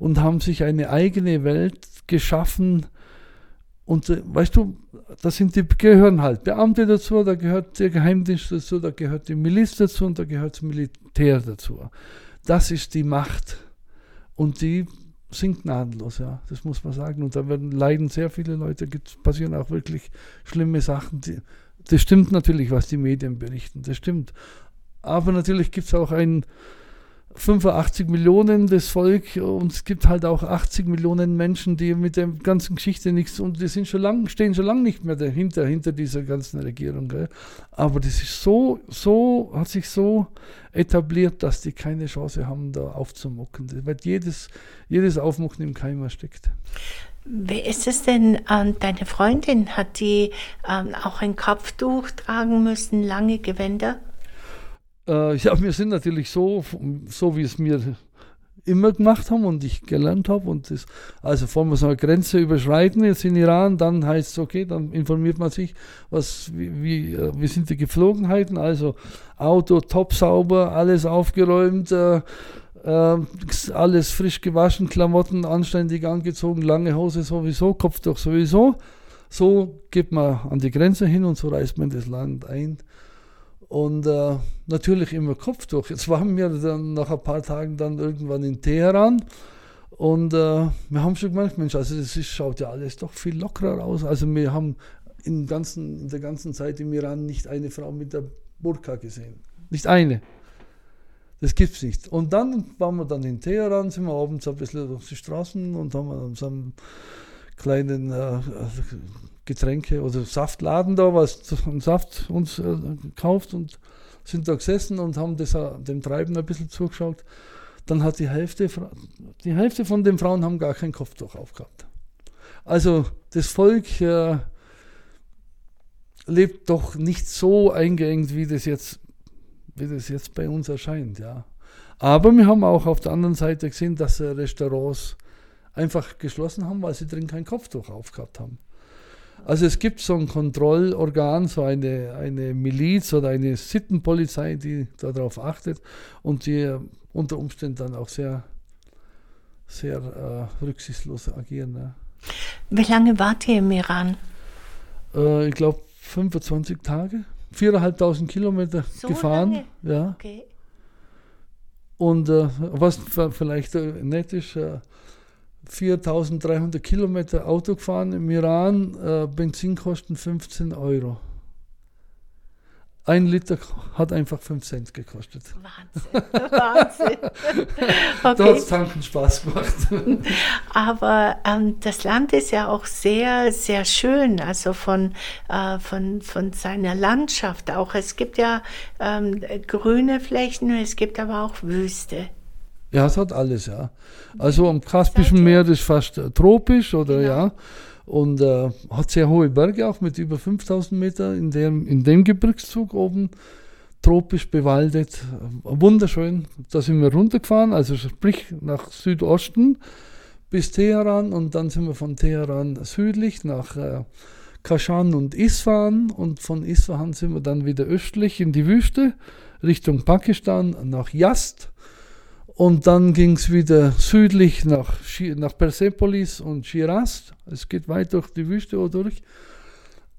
und haben sich eine eigene Welt geschaffen. Und äh, weißt du, da sind die, gehören halt Beamte dazu, da gehört der Geheimdienst dazu, da gehört die Miliz dazu und da gehört das Militär dazu. Das ist die Macht. Und die sind gnadenlos, ja, das muss man sagen. Und da werden leiden sehr viele Leute, passieren auch wirklich schlimme Sachen. Die, das stimmt natürlich, was die Medien berichten, das stimmt. Aber natürlich gibt es auch ein, 85 Millionen das Volk und es gibt halt auch 80 Millionen Menschen, die mit der ganzen Geschichte nichts und die sind schon lang, stehen schon lange nicht mehr dahinter, hinter dieser ganzen Regierung. Gell? Aber das ist so, so, hat sich so etabliert, dass die keine Chance haben, da aufzumucken. Weil jedes, jedes Aufmucken im Keimer steckt. Wie ist es denn, ähm, deine Freundin, hat die ähm, auch ein Kopftuch tragen müssen, lange Gewänder? Äh, ja, wir sind natürlich so, so wie es mir immer gemacht haben und ich gelernt habe. Und das, also vor wir so eine Grenze überschreiten jetzt in Iran, dann heißt es, okay, dann informiert man sich, was, wie, wie, äh, wie sind die Geflogenheiten. Also Auto top sauber, alles aufgeräumt, äh, äh, alles frisch gewaschen, Klamotten anständig angezogen, lange Hose sowieso, Kopftuch sowieso. So geht man an die Grenze hin und so reist man das Land ein. Und äh, natürlich immer Kopftuch. Jetzt waren wir dann nach ein paar Tagen dann irgendwann in Teheran. Und äh, wir haben schon gemerkt, Mensch, also das ist, schaut ja alles doch viel lockerer aus. Also wir haben in, ganzen, in der ganzen Zeit im Iran nicht eine Frau mit der Burka gesehen. Nicht eine. Das gibt's nicht. Und dann waren wir dann in Teheran, sind wir abends ein bisschen durch die Straßen und haben so einen kleinen äh, Getränke oder Saftladen da, was einen Saft uns äh, und sind da gesessen und haben das, äh, dem Treiben ein bisschen zugeschaut. Dann hat die Hälfte, die Hälfte von den Frauen haben gar kein Kopftuch aufgehabt. Also das Volk äh, lebt doch nicht so eingeengt, wie das jetzt, wie das jetzt bei uns erscheint, ja. Aber wir haben auch auf der anderen Seite gesehen, dass Restaurants einfach geschlossen haben, weil sie drin kein Kopftuch aufgehabt haben. Also es gibt so ein Kontrollorgan, so eine, eine Miliz oder eine Sittenpolizei, die darauf achtet und die unter Umständen dann auch sehr, sehr äh, rücksichtslos agieren. Ne? Wie lange wart ihr im Iran? Äh, ich glaube 25 Tage, 4.500 Kilometer so gefahren. Lange? Ja. Okay. Und äh, was vielleicht äh, nett ist, äh, 4300 Kilometer Auto gefahren im Iran, äh, Benzinkosten 15 Euro. Ein Liter hat einfach 5 Cent gekostet. Wahnsinn, Wahnsinn. Okay. Da hat tanken Spaß gemacht. Aber ähm, das Land ist ja auch sehr, sehr schön, also von, äh, von, von seiner Landschaft auch. Es gibt ja ähm, grüne Flächen, es gibt aber auch Wüste. Ja, es hat alles, ja. Also am Kaspischen Meer ist fast äh, tropisch oder genau. ja. Und äh, hat sehr hohe Berge auch mit über 5000 Meter in dem, in dem Gebirgszug oben. Tropisch bewaldet, wunderschön. Da sind wir runtergefahren, also sprich nach Südosten bis Teheran und dann sind wir von Teheran südlich nach äh, Kashan und Isfahan und von Isfahan sind wir dann wieder östlich in die Wüste Richtung Pakistan nach Yazd und dann ging es wieder südlich nach, nach Persepolis und Shiraz. Es geht weit durch die Wüste durch.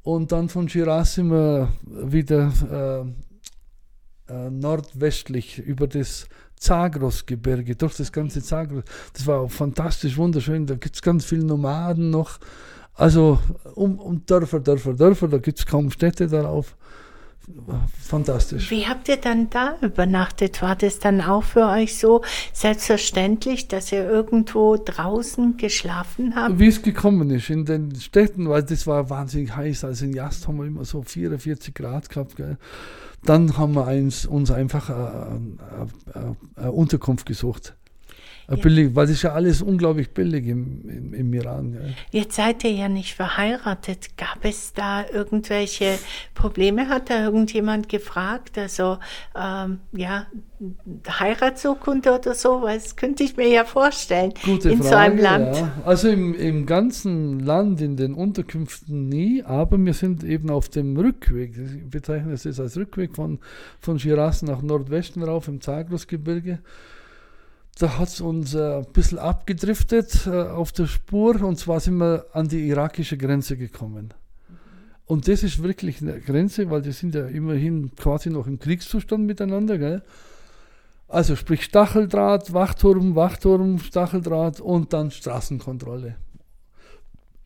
Und dann von Shiraz sind wir wieder äh, äh, nordwestlich über das Zagros-Gebirge, durch das ganze Zagros. Das war auch fantastisch, wunderschön. Da gibt es ganz viele Nomaden noch. Also um, um Dörfer, Dörfer, Dörfer, da gibt es kaum Städte darauf fantastisch. Wie habt ihr dann da übernachtet? War das dann auch für euch so selbstverständlich, dass ihr irgendwo draußen geschlafen habt? Wie es gekommen ist, in den Städten, weil das war wahnsinnig heiß. Also in Jast haben wir immer so 44 Grad gehabt. Gell. Dann haben wir uns einfach eine, eine, eine Unterkunft gesucht. Ja. Billig, weil es ist ja alles unglaublich billig im, im, im Iran. Gell? Jetzt seid ihr ja nicht verheiratet. Gab es da irgendwelche Probleme? Hat da irgendjemand gefragt? Also ähm, ja, Heiratsurkunde oder so? Weil das könnte ich mir ja vorstellen Gute in Frage, so einem Land. Ja. Also im, im ganzen Land, in den Unterkünften nie, aber wir sind eben auf dem Rückweg. Ich bezeichne es als Rückweg von, von Shiraz nach Nordwesten rauf im Zagrosgebirge da hat es uns äh, ein bisschen abgedriftet äh, auf der Spur und zwar sind wir an die irakische Grenze gekommen. Und das ist wirklich eine Grenze, weil die sind ja immerhin quasi noch im Kriegszustand miteinander. Gell? Also sprich Stacheldraht, Wachturm, Wachturm, Stacheldraht und dann Straßenkontrolle.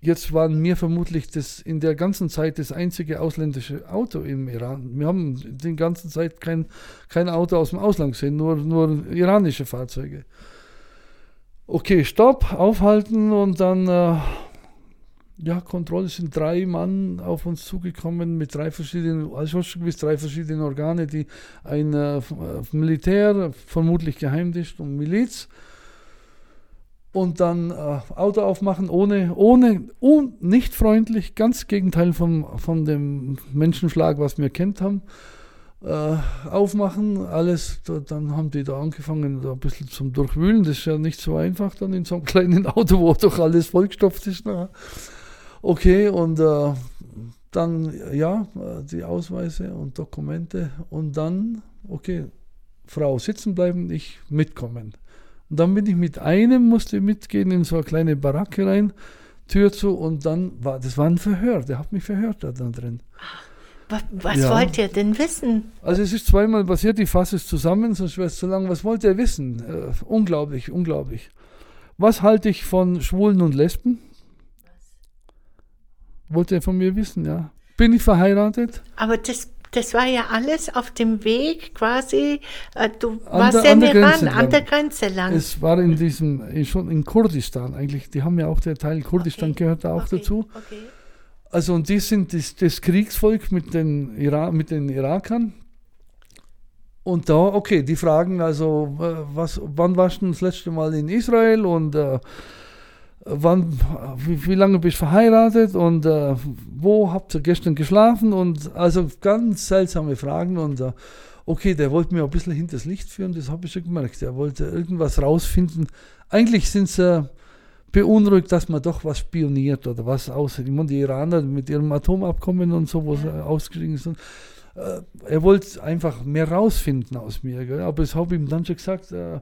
Jetzt waren wir vermutlich das in der ganzen Zeit das einzige ausländische Auto im Iran. Wir haben die ganze Zeit kein, kein Auto aus dem Ausland gesehen, nur, nur iranische Fahrzeuge. Okay, Stopp, aufhalten und dann, äh, ja, Kontrolle sind drei Mann auf uns zugekommen mit drei verschiedenen, also schon gewiss drei verschiedene Organe, die ein äh, Militär, vermutlich Geheimdienst und Miliz, und dann äh, Auto aufmachen, ohne, ohne, un, nicht freundlich, ganz Gegenteil vom, von dem Menschenschlag, was wir kennt haben. Äh, aufmachen, alles, da, dann haben die da angefangen, da ein bisschen zum Durchwühlen. Das ist ja nicht so einfach dann in so einem kleinen Auto, wo doch alles vollgestopft ist. Na. Okay, und äh, dann, ja, die Ausweise und Dokumente und dann, okay, Frau sitzen bleiben, ich mitkommen. Und dann bin ich mit einem, musste mitgehen in so eine kleine Baracke rein, Tür zu und dann war, das war ein Verhör, der hat mich verhört da drin. Was, was ja. wollt ihr denn wissen? Also es ist zweimal passiert, ich fasse es zusammen, sonst wäre es zu lang. Was wollt ihr wissen? Äh, unglaublich, unglaublich. Was halte ich von Schwulen und Lesben? Wollt ihr von mir wissen, ja? Bin ich verheiratet? Aber das das war ja alles auf dem Weg quasi, äh, du an warst der, ja an der, Iran, an der Grenze lang. Es war in diesem, schon in Kurdistan eigentlich, die haben ja auch der Teil Kurdistan okay. gehört da auch okay. dazu. Okay. Also und die sind das, das Kriegsvolk mit den, Ira mit den Irakern. Und da, okay, die fragen also, was, wann warst du das letzte Mal in Israel und äh, wann, wie, wie, lange bist du verheiratet und äh, wo habt ihr gestern geschlafen und also ganz seltsame Fragen und äh, okay, der wollte mir ein bisschen hinters Licht führen, das habe ich schon gemerkt. Er wollte irgendwas rausfinden. Eigentlich sind sie beunruhigt, dass man doch was spioniert oder was aus. Ich meine, die Iraner mit ihrem Atomabkommen und so, wo sie ausgestiegen sind. Äh, er wollte einfach mehr rausfinden aus mir. Gell? Aber ich habe ihm dann schon gesagt, äh,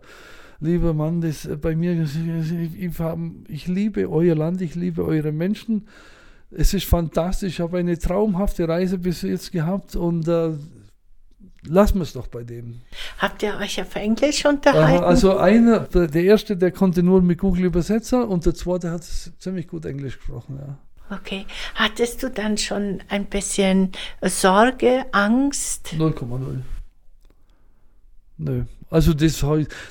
lieber Mann, das äh, bei mir, ich, liebe euer Land, ich liebe eure Menschen. Es ist fantastisch, ich habe eine traumhafte Reise bis jetzt gehabt und äh, lassen wir es doch bei dem. Habt ihr euch auf Englisch unterhalten? Also einer, der erste, der konnte nur mit Google Übersetzer und der zweite hat ziemlich gut Englisch gesprochen, ja. Okay. Hattest du dann schon ein bisschen Sorge, Angst? 0,0. Nö. Also das,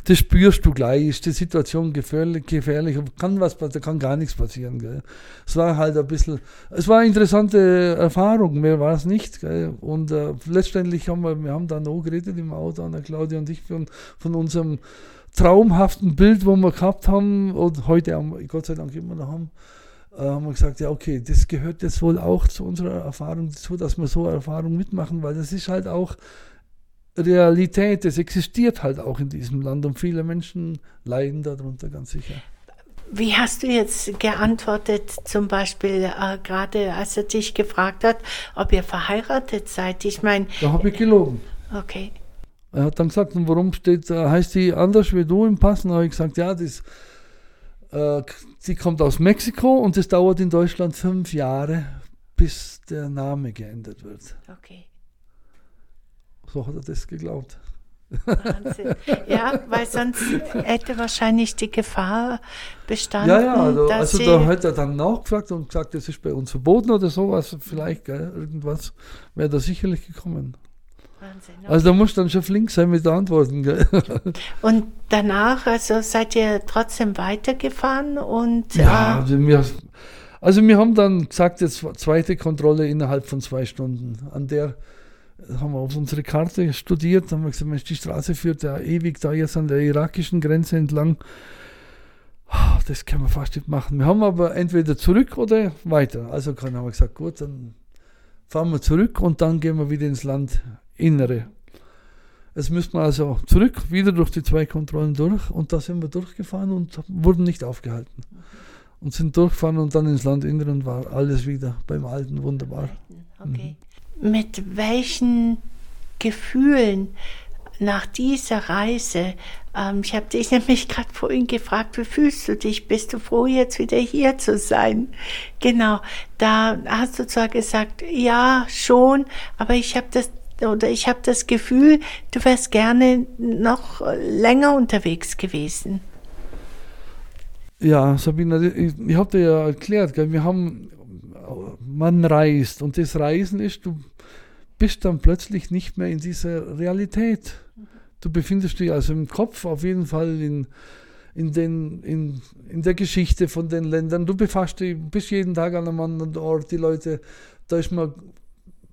das spürst du gleich, ist die Situation gefährlich, gefährlich, kann was, da kann gar nichts passieren. Gell. Es war halt ein bisschen, es war eine interessante Erfahrung, mehr war es nicht. Gell. Und äh, letztendlich haben wir, wir haben dann auch geredet im Auto, Anna Claudia und ich, von, von unserem traumhaften Bild, wo wir gehabt haben und heute haben, Gott sei Dank immer noch haben, äh, haben wir gesagt, ja okay, das gehört jetzt wohl auch zu unserer Erfahrung dazu, dass wir so Erfahrung mitmachen, weil das ist halt auch Realität, es existiert halt auch in diesem Land und viele Menschen leiden darunter ganz sicher. Wie hast du jetzt geantwortet, zum Beispiel äh, gerade als er dich gefragt hat, ob ihr verheiratet seid? Ich meine. Da habe ich gelogen. Okay. Er hat dann gesagt, und warum steht, äh, heißt die anders wie du im Pass? Und habe ich gesagt, ja, das, äh, die kommt aus Mexiko und es dauert in Deutschland fünf Jahre, bis der Name geändert wird. Okay. So hat er das geglaubt. Wahnsinn. Ja, weil sonst hätte wahrscheinlich die Gefahr bestanden. Ja, ja, also, also da hat er dann nachgefragt und gesagt, das ist bei uns verboten oder sowas. Vielleicht, gell, irgendwas wäre da sicherlich gekommen. Wahnsinn, okay. Also da muss dann schon flink sein mit den Antworten. Gell? Und danach, also seid ihr trotzdem weitergefahren und. Ja, äh, also wir, also wir haben dann gesagt, jetzt zweite Kontrolle innerhalb von zwei Stunden. An der haben wir auf unsere Karte studiert, haben wir gesagt, Mensch, die Straße führt ja ewig da jetzt an der irakischen Grenze entlang. Das können wir fast nicht machen. Wir haben aber entweder zurück oder weiter. Also haben wir gesagt, gut, dann fahren wir zurück und dann gehen wir wieder ins Landinnere. Jetzt müssten wir also zurück, wieder durch die zwei Kontrollen durch und da sind wir durchgefahren und wurden nicht aufgehalten. Und sind durchgefahren und dann ins Landinnere und war alles wieder beim Alten wunderbar. Okay. Mhm mit welchen Gefühlen nach dieser Reise, ähm, ich habe dich nämlich gerade vorhin gefragt, wie fühlst du dich? Bist du froh, jetzt wieder hier zu sein? Genau, da hast du zwar gesagt, ja, schon, aber ich habe das oder ich habe das Gefühl, du wärst gerne noch länger unterwegs gewesen. Ja, Sabine, ich, ich habe dir ja erklärt, gell, wir haben, man reist und das Reisen ist, du bist dann plötzlich nicht mehr in dieser Realität. Du befindest dich also im Kopf auf jeden Fall in, in, den, in, in der Geschichte von den Ländern. Du befasst dich, bist jeden Tag an einem anderen Ort. Die Leute, da ist man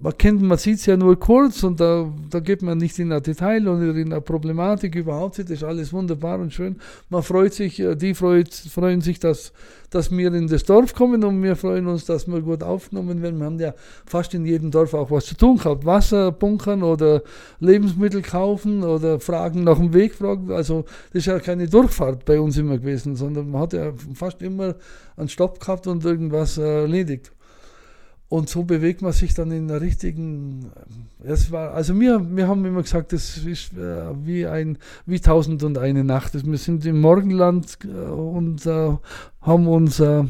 man kennt, man sieht es ja nur kurz und da, da geht man nicht in ein Detail oder in eine Problematik überhaupt. Das ist alles wunderbar und schön. Man freut sich, äh, die freut, freuen sich, dass, dass wir in das Dorf kommen und wir freuen uns, dass wir gut aufgenommen werden. Wir haben ja fast in jedem Dorf auch was zu tun gehabt. Wasser bunkern oder Lebensmittel kaufen oder Fragen nach dem Weg fragen. Also das ist ja keine Durchfahrt bei uns immer gewesen, sondern man hat ja fast immer einen Stopp gehabt und irgendwas erledigt. Und so bewegt man sich dann in der richtigen. Es war, also wir, wir haben immer gesagt, das ist äh, wie ein wie tausend und eine Nacht. Wir sind im Morgenland äh, und äh, haben uns äh,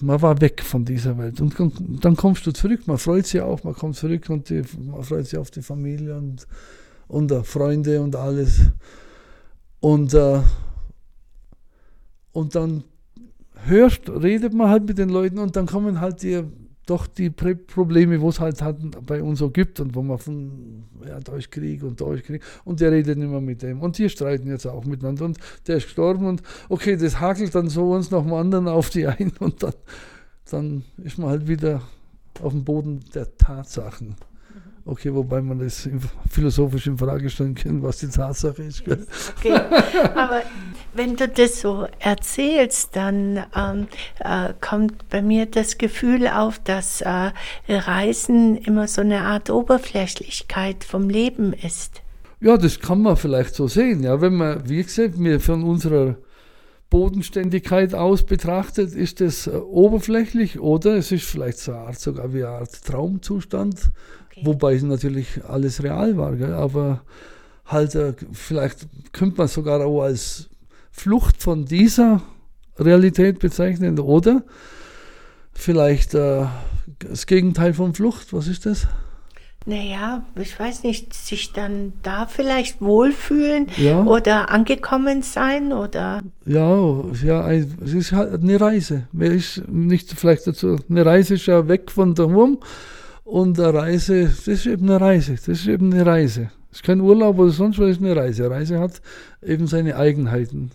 man war weg von dieser Welt. Und dann kommst du zurück, man freut sich auch, man kommt zurück und die, man freut sich auf die Familie und, und uh, Freunde und alles. Und, uh, und dann hörst, redet man halt mit den Leuten und dann kommen halt die, doch die Probleme, wo es halt, halt bei uns so gibt und wo man von ja, Deutschkrieg und Deutschkrieg und der redet immer mit dem. Und die streiten jetzt auch miteinander. Und der ist gestorben und okay, das hakelt dann so uns noch mal anderen auf die ein. Und dann, dann ist man halt wieder auf dem Boden der Tatsachen. Okay, wobei man das philosophisch in Frage stellen kann, was die Tatsache ist. Okay, aber wenn du das so erzählst, dann ähm, äh, kommt bei mir das Gefühl auf, dass äh, Reisen immer so eine Art Oberflächlichkeit vom Leben ist. Ja, das kann man vielleicht so sehen. Ja, wenn man, wie gesagt, mir von unserer Bodenständigkeit aus betrachtet, ist das äh, oberflächlich oder es ist vielleicht so eine Art, sogar wie eine Art Traumzustand Okay. Wobei es natürlich alles real war, gell? aber halt, äh, vielleicht könnte man sogar auch als Flucht von dieser Realität bezeichnen oder vielleicht äh, das Gegenteil von Flucht. Was ist das? Naja, ich weiß nicht, sich dann da vielleicht wohlfühlen ja. oder angekommen sein oder. Ja, ja, es ist halt eine Reise. Wer ist nicht vielleicht dazu, eine Reise ist ja weg von der Wurm und eine Reise, das ist eben eine Reise. Das ist eben eine Reise. Das ist kein Urlaub oder sonst was, ist eine Reise. Eine Reise hat eben seine Eigenheiten.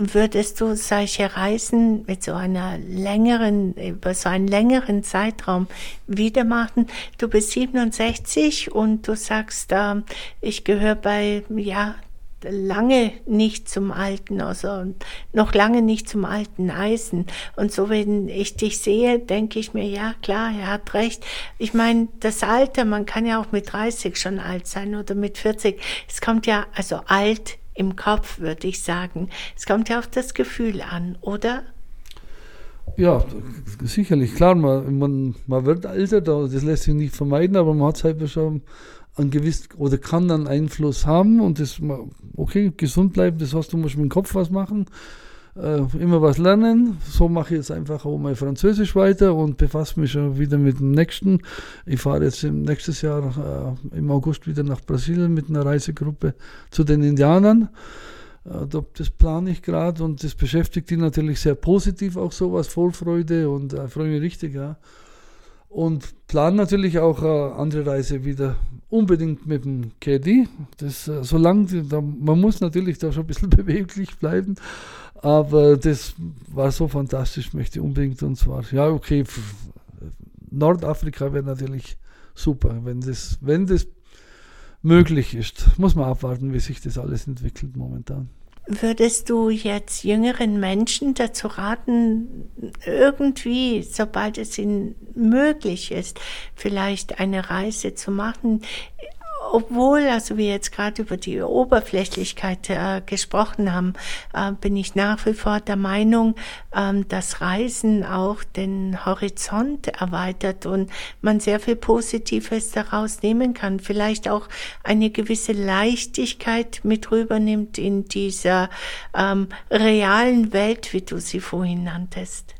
Würdest du solche Reisen mit so einer längeren, über so einen längeren Zeitraum wieder machen? Du bist 67 und du sagst, äh, ich gehöre bei, ja, lange nicht zum alten, also noch lange nicht zum alten Eisen. Und so, wenn ich dich sehe, denke ich mir, ja klar, er hat recht. Ich meine, das Alter, man kann ja auch mit 30 schon alt sein oder mit 40. Es kommt ja, also alt im Kopf, würde ich sagen. Es kommt ja auf das Gefühl an, oder? Ja, sicherlich, klar, man, man, wird älter, das lässt sich nicht vermeiden, aber man hat es halt schon einen gewissen oder kann dann Einfluss haben und das, okay, gesund bleiben, das heißt, du musst mit dem Kopf was machen, äh, immer was lernen. So mache ich jetzt einfach auch mal Französisch weiter und befasse mich schon wieder mit dem nächsten. Ich fahre jetzt nächstes Jahr äh, im August wieder nach Brasilien mit einer Reisegruppe zu den Indianern. Äh, das plane ich gerade und das beschäftigt die natürlich sehr positiv, auch sowas, Vollfreude und äh, freue mich richtig, ja. Und plan natürlich auch eine andere Reise wieder unbedingt mit dem Caddy. Das, äh, solange, da, man muss natürlich da schon ein bisschen beweglich bleiben, aber das war so fantastisch, möchte unbedingt und zwar, ja, okay, Nordafrika wäre natürlich super, wenn das, wenn das möglich ist. Muss man abwarten, wie sich das alles entwickelt momentan. Würdest du jetzt jüngeren Menschen dazu raten, irgendwie, sobald es ihnen möglich ist, vielleicht eine Reise zu machen, obwohl, also wir jetzt gerade über die Oberflächlichkeit äh, gesprochen haben, äh, bin ich nach wie vor der Meinung, äh, dass Reisen auch den Horizont erweitert und man sehr viel Positives daraus nehmen kann. Vielleicht auch eine gewisse Leichtigkeit mit rübernimmt in dieser ähm, realen Welt, wie du sie vorhin nanntest.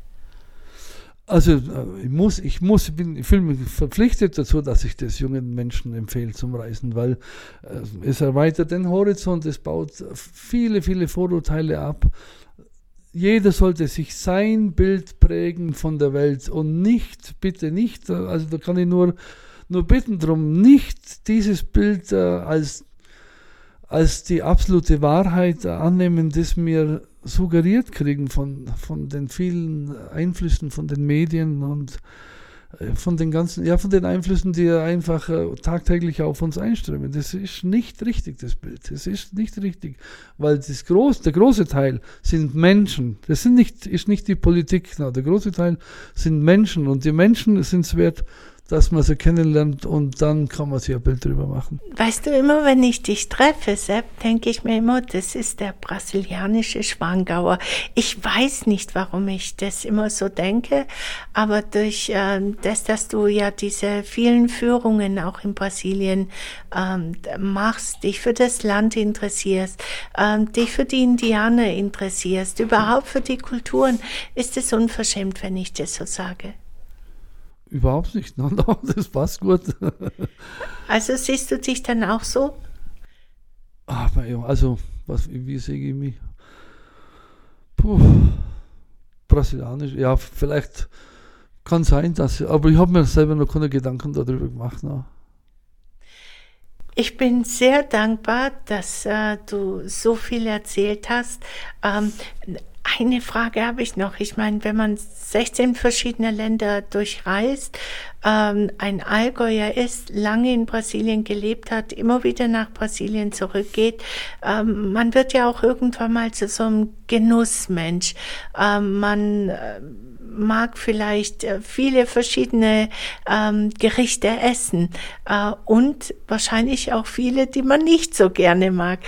Also äh, ich muss, ich muss, bin, ich fühle mich verpflichtet dazu, dass ich das jungen Menschen empfehle zum Reisen, weil äh, es erweitert den Horizont, es baut viele, viele Vorurteile ab. jeder sollte sich sein Bild prägen von der Welt und nicht, bitte nicht, also da kann ich nur, nur bitten drum, nicht dieses Bild äh, als, als die absolute Wahrheit annehmen, das mir suggeriert kriegen von, von den vielen Einflüssen von den Medien und äh, von den ganzen, ja, von den Einflüssen, die einfach äh, tagtäglich auf uns einströmen. Das ist nicht richtig, das Bild. Das ist nicht richtig, weil das groß, der große Teil sind Menschen. Das sind nicht, ist nicht die Politik, no, der große Teil sind Menschen und die Menschen sind es wert, dass man sie kennenlernt und dann kann man sich ein Bild drüber machen. Weißt du, immer wenn ich dich treffe, Sepp, denke ich mir immer, das ist der brasilianische Schwangauer. Ich weiß nicht, warum ich das immer so denke, aber durch äh, das, dass du ja diese vielen Führungen auch in Brasilien ähm, machst, dich für das Land interessierst, ähm, dich für die Indianer interessierst, überhaupt für die Kulturen, ist es unverschämt, wenn ich das so sage. Überhaupt nicht. No, no, das passt gut. Also siehst du dich dann auch so? Aber ja, also, was, wie sehe ich mich? Puh, brasilianisch, ja, vielleicht kann sein, dass, aber ich habe mir selber noch keine Gedanken darüber gemacht. No. Ich bin sehr dankbar, dass äh, du so viel erzählt hast. Ähm, eine Frage habe ich noch. Ich meine, wenn man 16 verschiedene Länder durchreist, ähm, ein Allgäuer ist, lange in Brasilien gelebt hat, immer wieder nach Brasilien zurückgeht, ähm, man wird ja auch irgendwann mal zu so einem Genussmensch. Ähm, man äh, mag vielleicht äh, viele verschiedene ähm, Gerichte essen äh, und wahrscheinlich auch viele, die man nicht so gerne mag.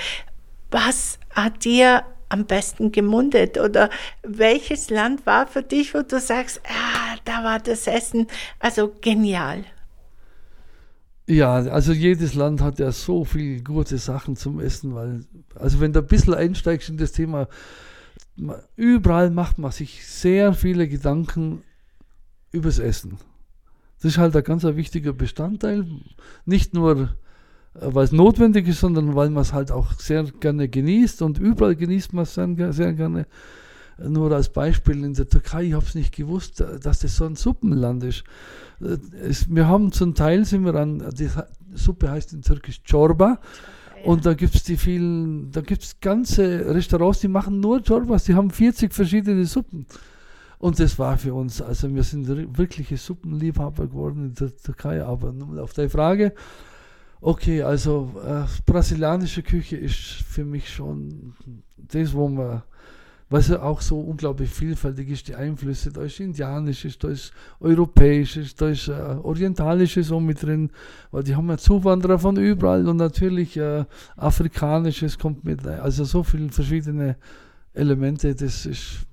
Was hat dir am besten gemundet? Oder welches Land war für dich, wo du sagst, ah, da war das Essen also genial? Ja, also jedes Land hat ja so viele gute Sachen zum Essen, weil, also wenn du ein bisschen einsteigst in das Thema, überall macht man sich sehr viele Gedanken übers Essen. Das ist halt ein ganz wichtiger Bestandteil, nicht nur weil es notwendig ist, sondern weil man es halt auch sehr gerne genießt und überall genießt man es sehr, sehr gerne. Nur als Beispiel in der Türkei, ich habe es nicht gewusst, äh, dass das so ein Suppenland ist. Äh, es, wir haben zum Teil, sind wir an, die Suppe heißt in Türkisch Chorba. Und da gibt es die vielen, da gibt es ganze Restaurants, die machen nur Chorbas, die haben 40 verschiedene Suppen. Und das war für uns, also wir sind wirkliche Suppenliebhaber geworden in der Türkei. Aber auf deine Frage, Okay, also äh, brasilianische Küche ist für mich schon das, wo man, was ja auch so unglaublich vielfältig ist, die Einflüsse, da ist indianisches, da ist europäisches, da ist äh, orientalisches so mit drin, weil die haben ja Zuwanderer von überall und natürlich äh, afrikanisches kommt mit. Also so viele verschiedene Elemente, das ist,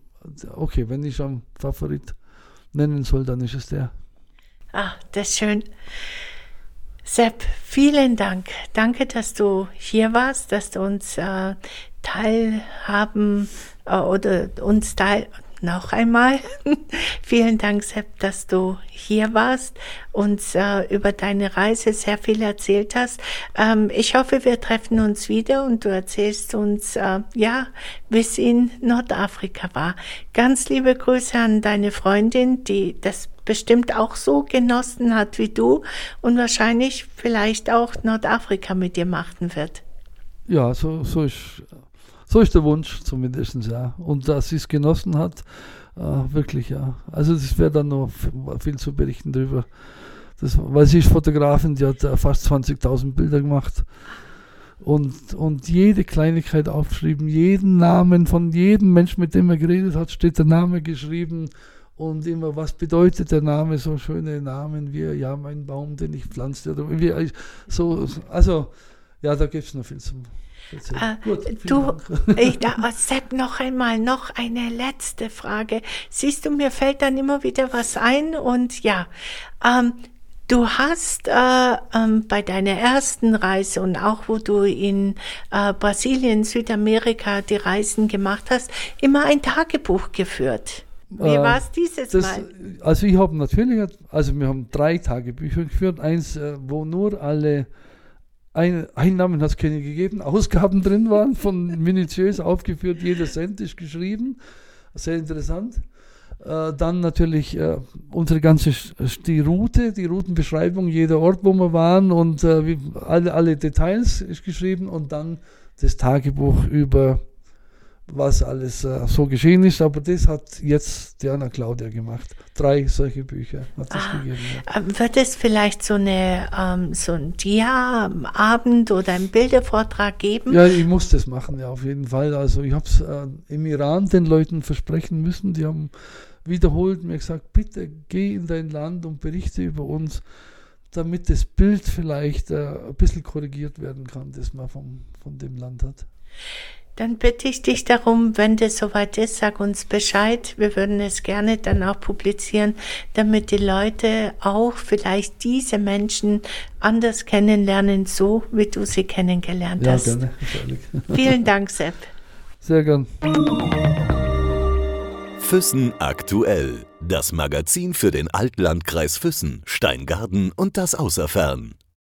okay, wenn ich schon Favorit nennen soll, dann ist es der. Ah, das ist schön. Sepp, vielen Dank. Danke, dass du hier warst, dass du uns äh, teilhaben äh, oder uns teil noch einmal. vielen Dank, Sepp, dass du hier warst, uns äh, über deine Reise sehr viel erzählt hast. Ähm, ich hoffe, wir treffen uns wieder und du erzählst uns, äh, ja, wie es in Nordafrika war. Ganz liebe Grüße an deine Freundin, die das bestimmt auch so genossen hat wie du und wahrscheinlich vielleicht auch Nordafrika mit dir machen wird. Ja, so, so, ist, so ist der Wunsch zumindest, ja. Und dass sie es genossen hat, äh, wirklich, ja. Also es wäre dann noch viel zu berichten darüber. Das, weil sie ist Fotografin, die hat äh, fast 20.000 Bilder gemacht und, und jede Kleinigkeit aufgeschrieben, jeden Namen von jedem Menschen, mit dem er geredet hat, steht der Name geschrieben und immer, was bedeutet der Name, so schöne Namen wie, ja, mein Baum, den ich pflanzte, oder wie, so, also, ja, da gibt es noch viel zum äh, Gut, du, ich, da, Sepp, noch einmal, noch eine letzte Frage. Siehst du, mir fällt dann immer wieder was ein und ja, ähm, Du hast äh, ähm, bei deiner ersten Reise und auch wo du in äh, Brasilien, Südamerika die Reisen gemacht hast, immer ein Tagebuch geführt. Wie äh, war es dieses das, Mal? Also ich habe natürlich, also wir haben drei Tagebücher geführt. Eins, äh, wo nur alle ein, Einnahmen hat es keine gegeben, Ausgaben drin waren, von minutiös aufgeführt, jeder Cent ist geschrieben. Sehr interessant. Äh, dann natürlich äh, unsere ganze die Route, die Routenbeschreibung, jeder Ort, wo wir waren und äh, wie, alle, alle Details ist geschrieben und dann das Tagebuch über was alles äh, so geschehen ist. Aber das hat jetzt Diana Claudia gemacht. Drei solche Bücher hat es ah, gegeben. Ja. Ähm, wird es vielleicht so, eine, ähm, so ein Dia-Abend oder ein Bildervortrag geben? Ja, ich muss das machen, ja, auf jeden Fall. Also ich habe es äh, im Iran den Leuten versprechen müssen. Die haben wiederholt mir gesagt, bitte geh in dein Land und berichte über uns, damit das Bild vielleicht äh, ein bisschen korrigiert werden kann, das man vom, von dem Land hat. Dann bitte ich dich darum, wenn das soweit ist, sag uns Bescheid. Wir würden es gerne dann auch publizieren, damit die Leute auch vielleicht diese Menschen anders kennenlernen, so wie du sie kennengelernt ja, hast. Gerne. Vielen Dank, Sepp. Sehr gern. Füssen aktuell. Das Magazin für den Altlandkreis Füssen, Steingarten und das Außerfern.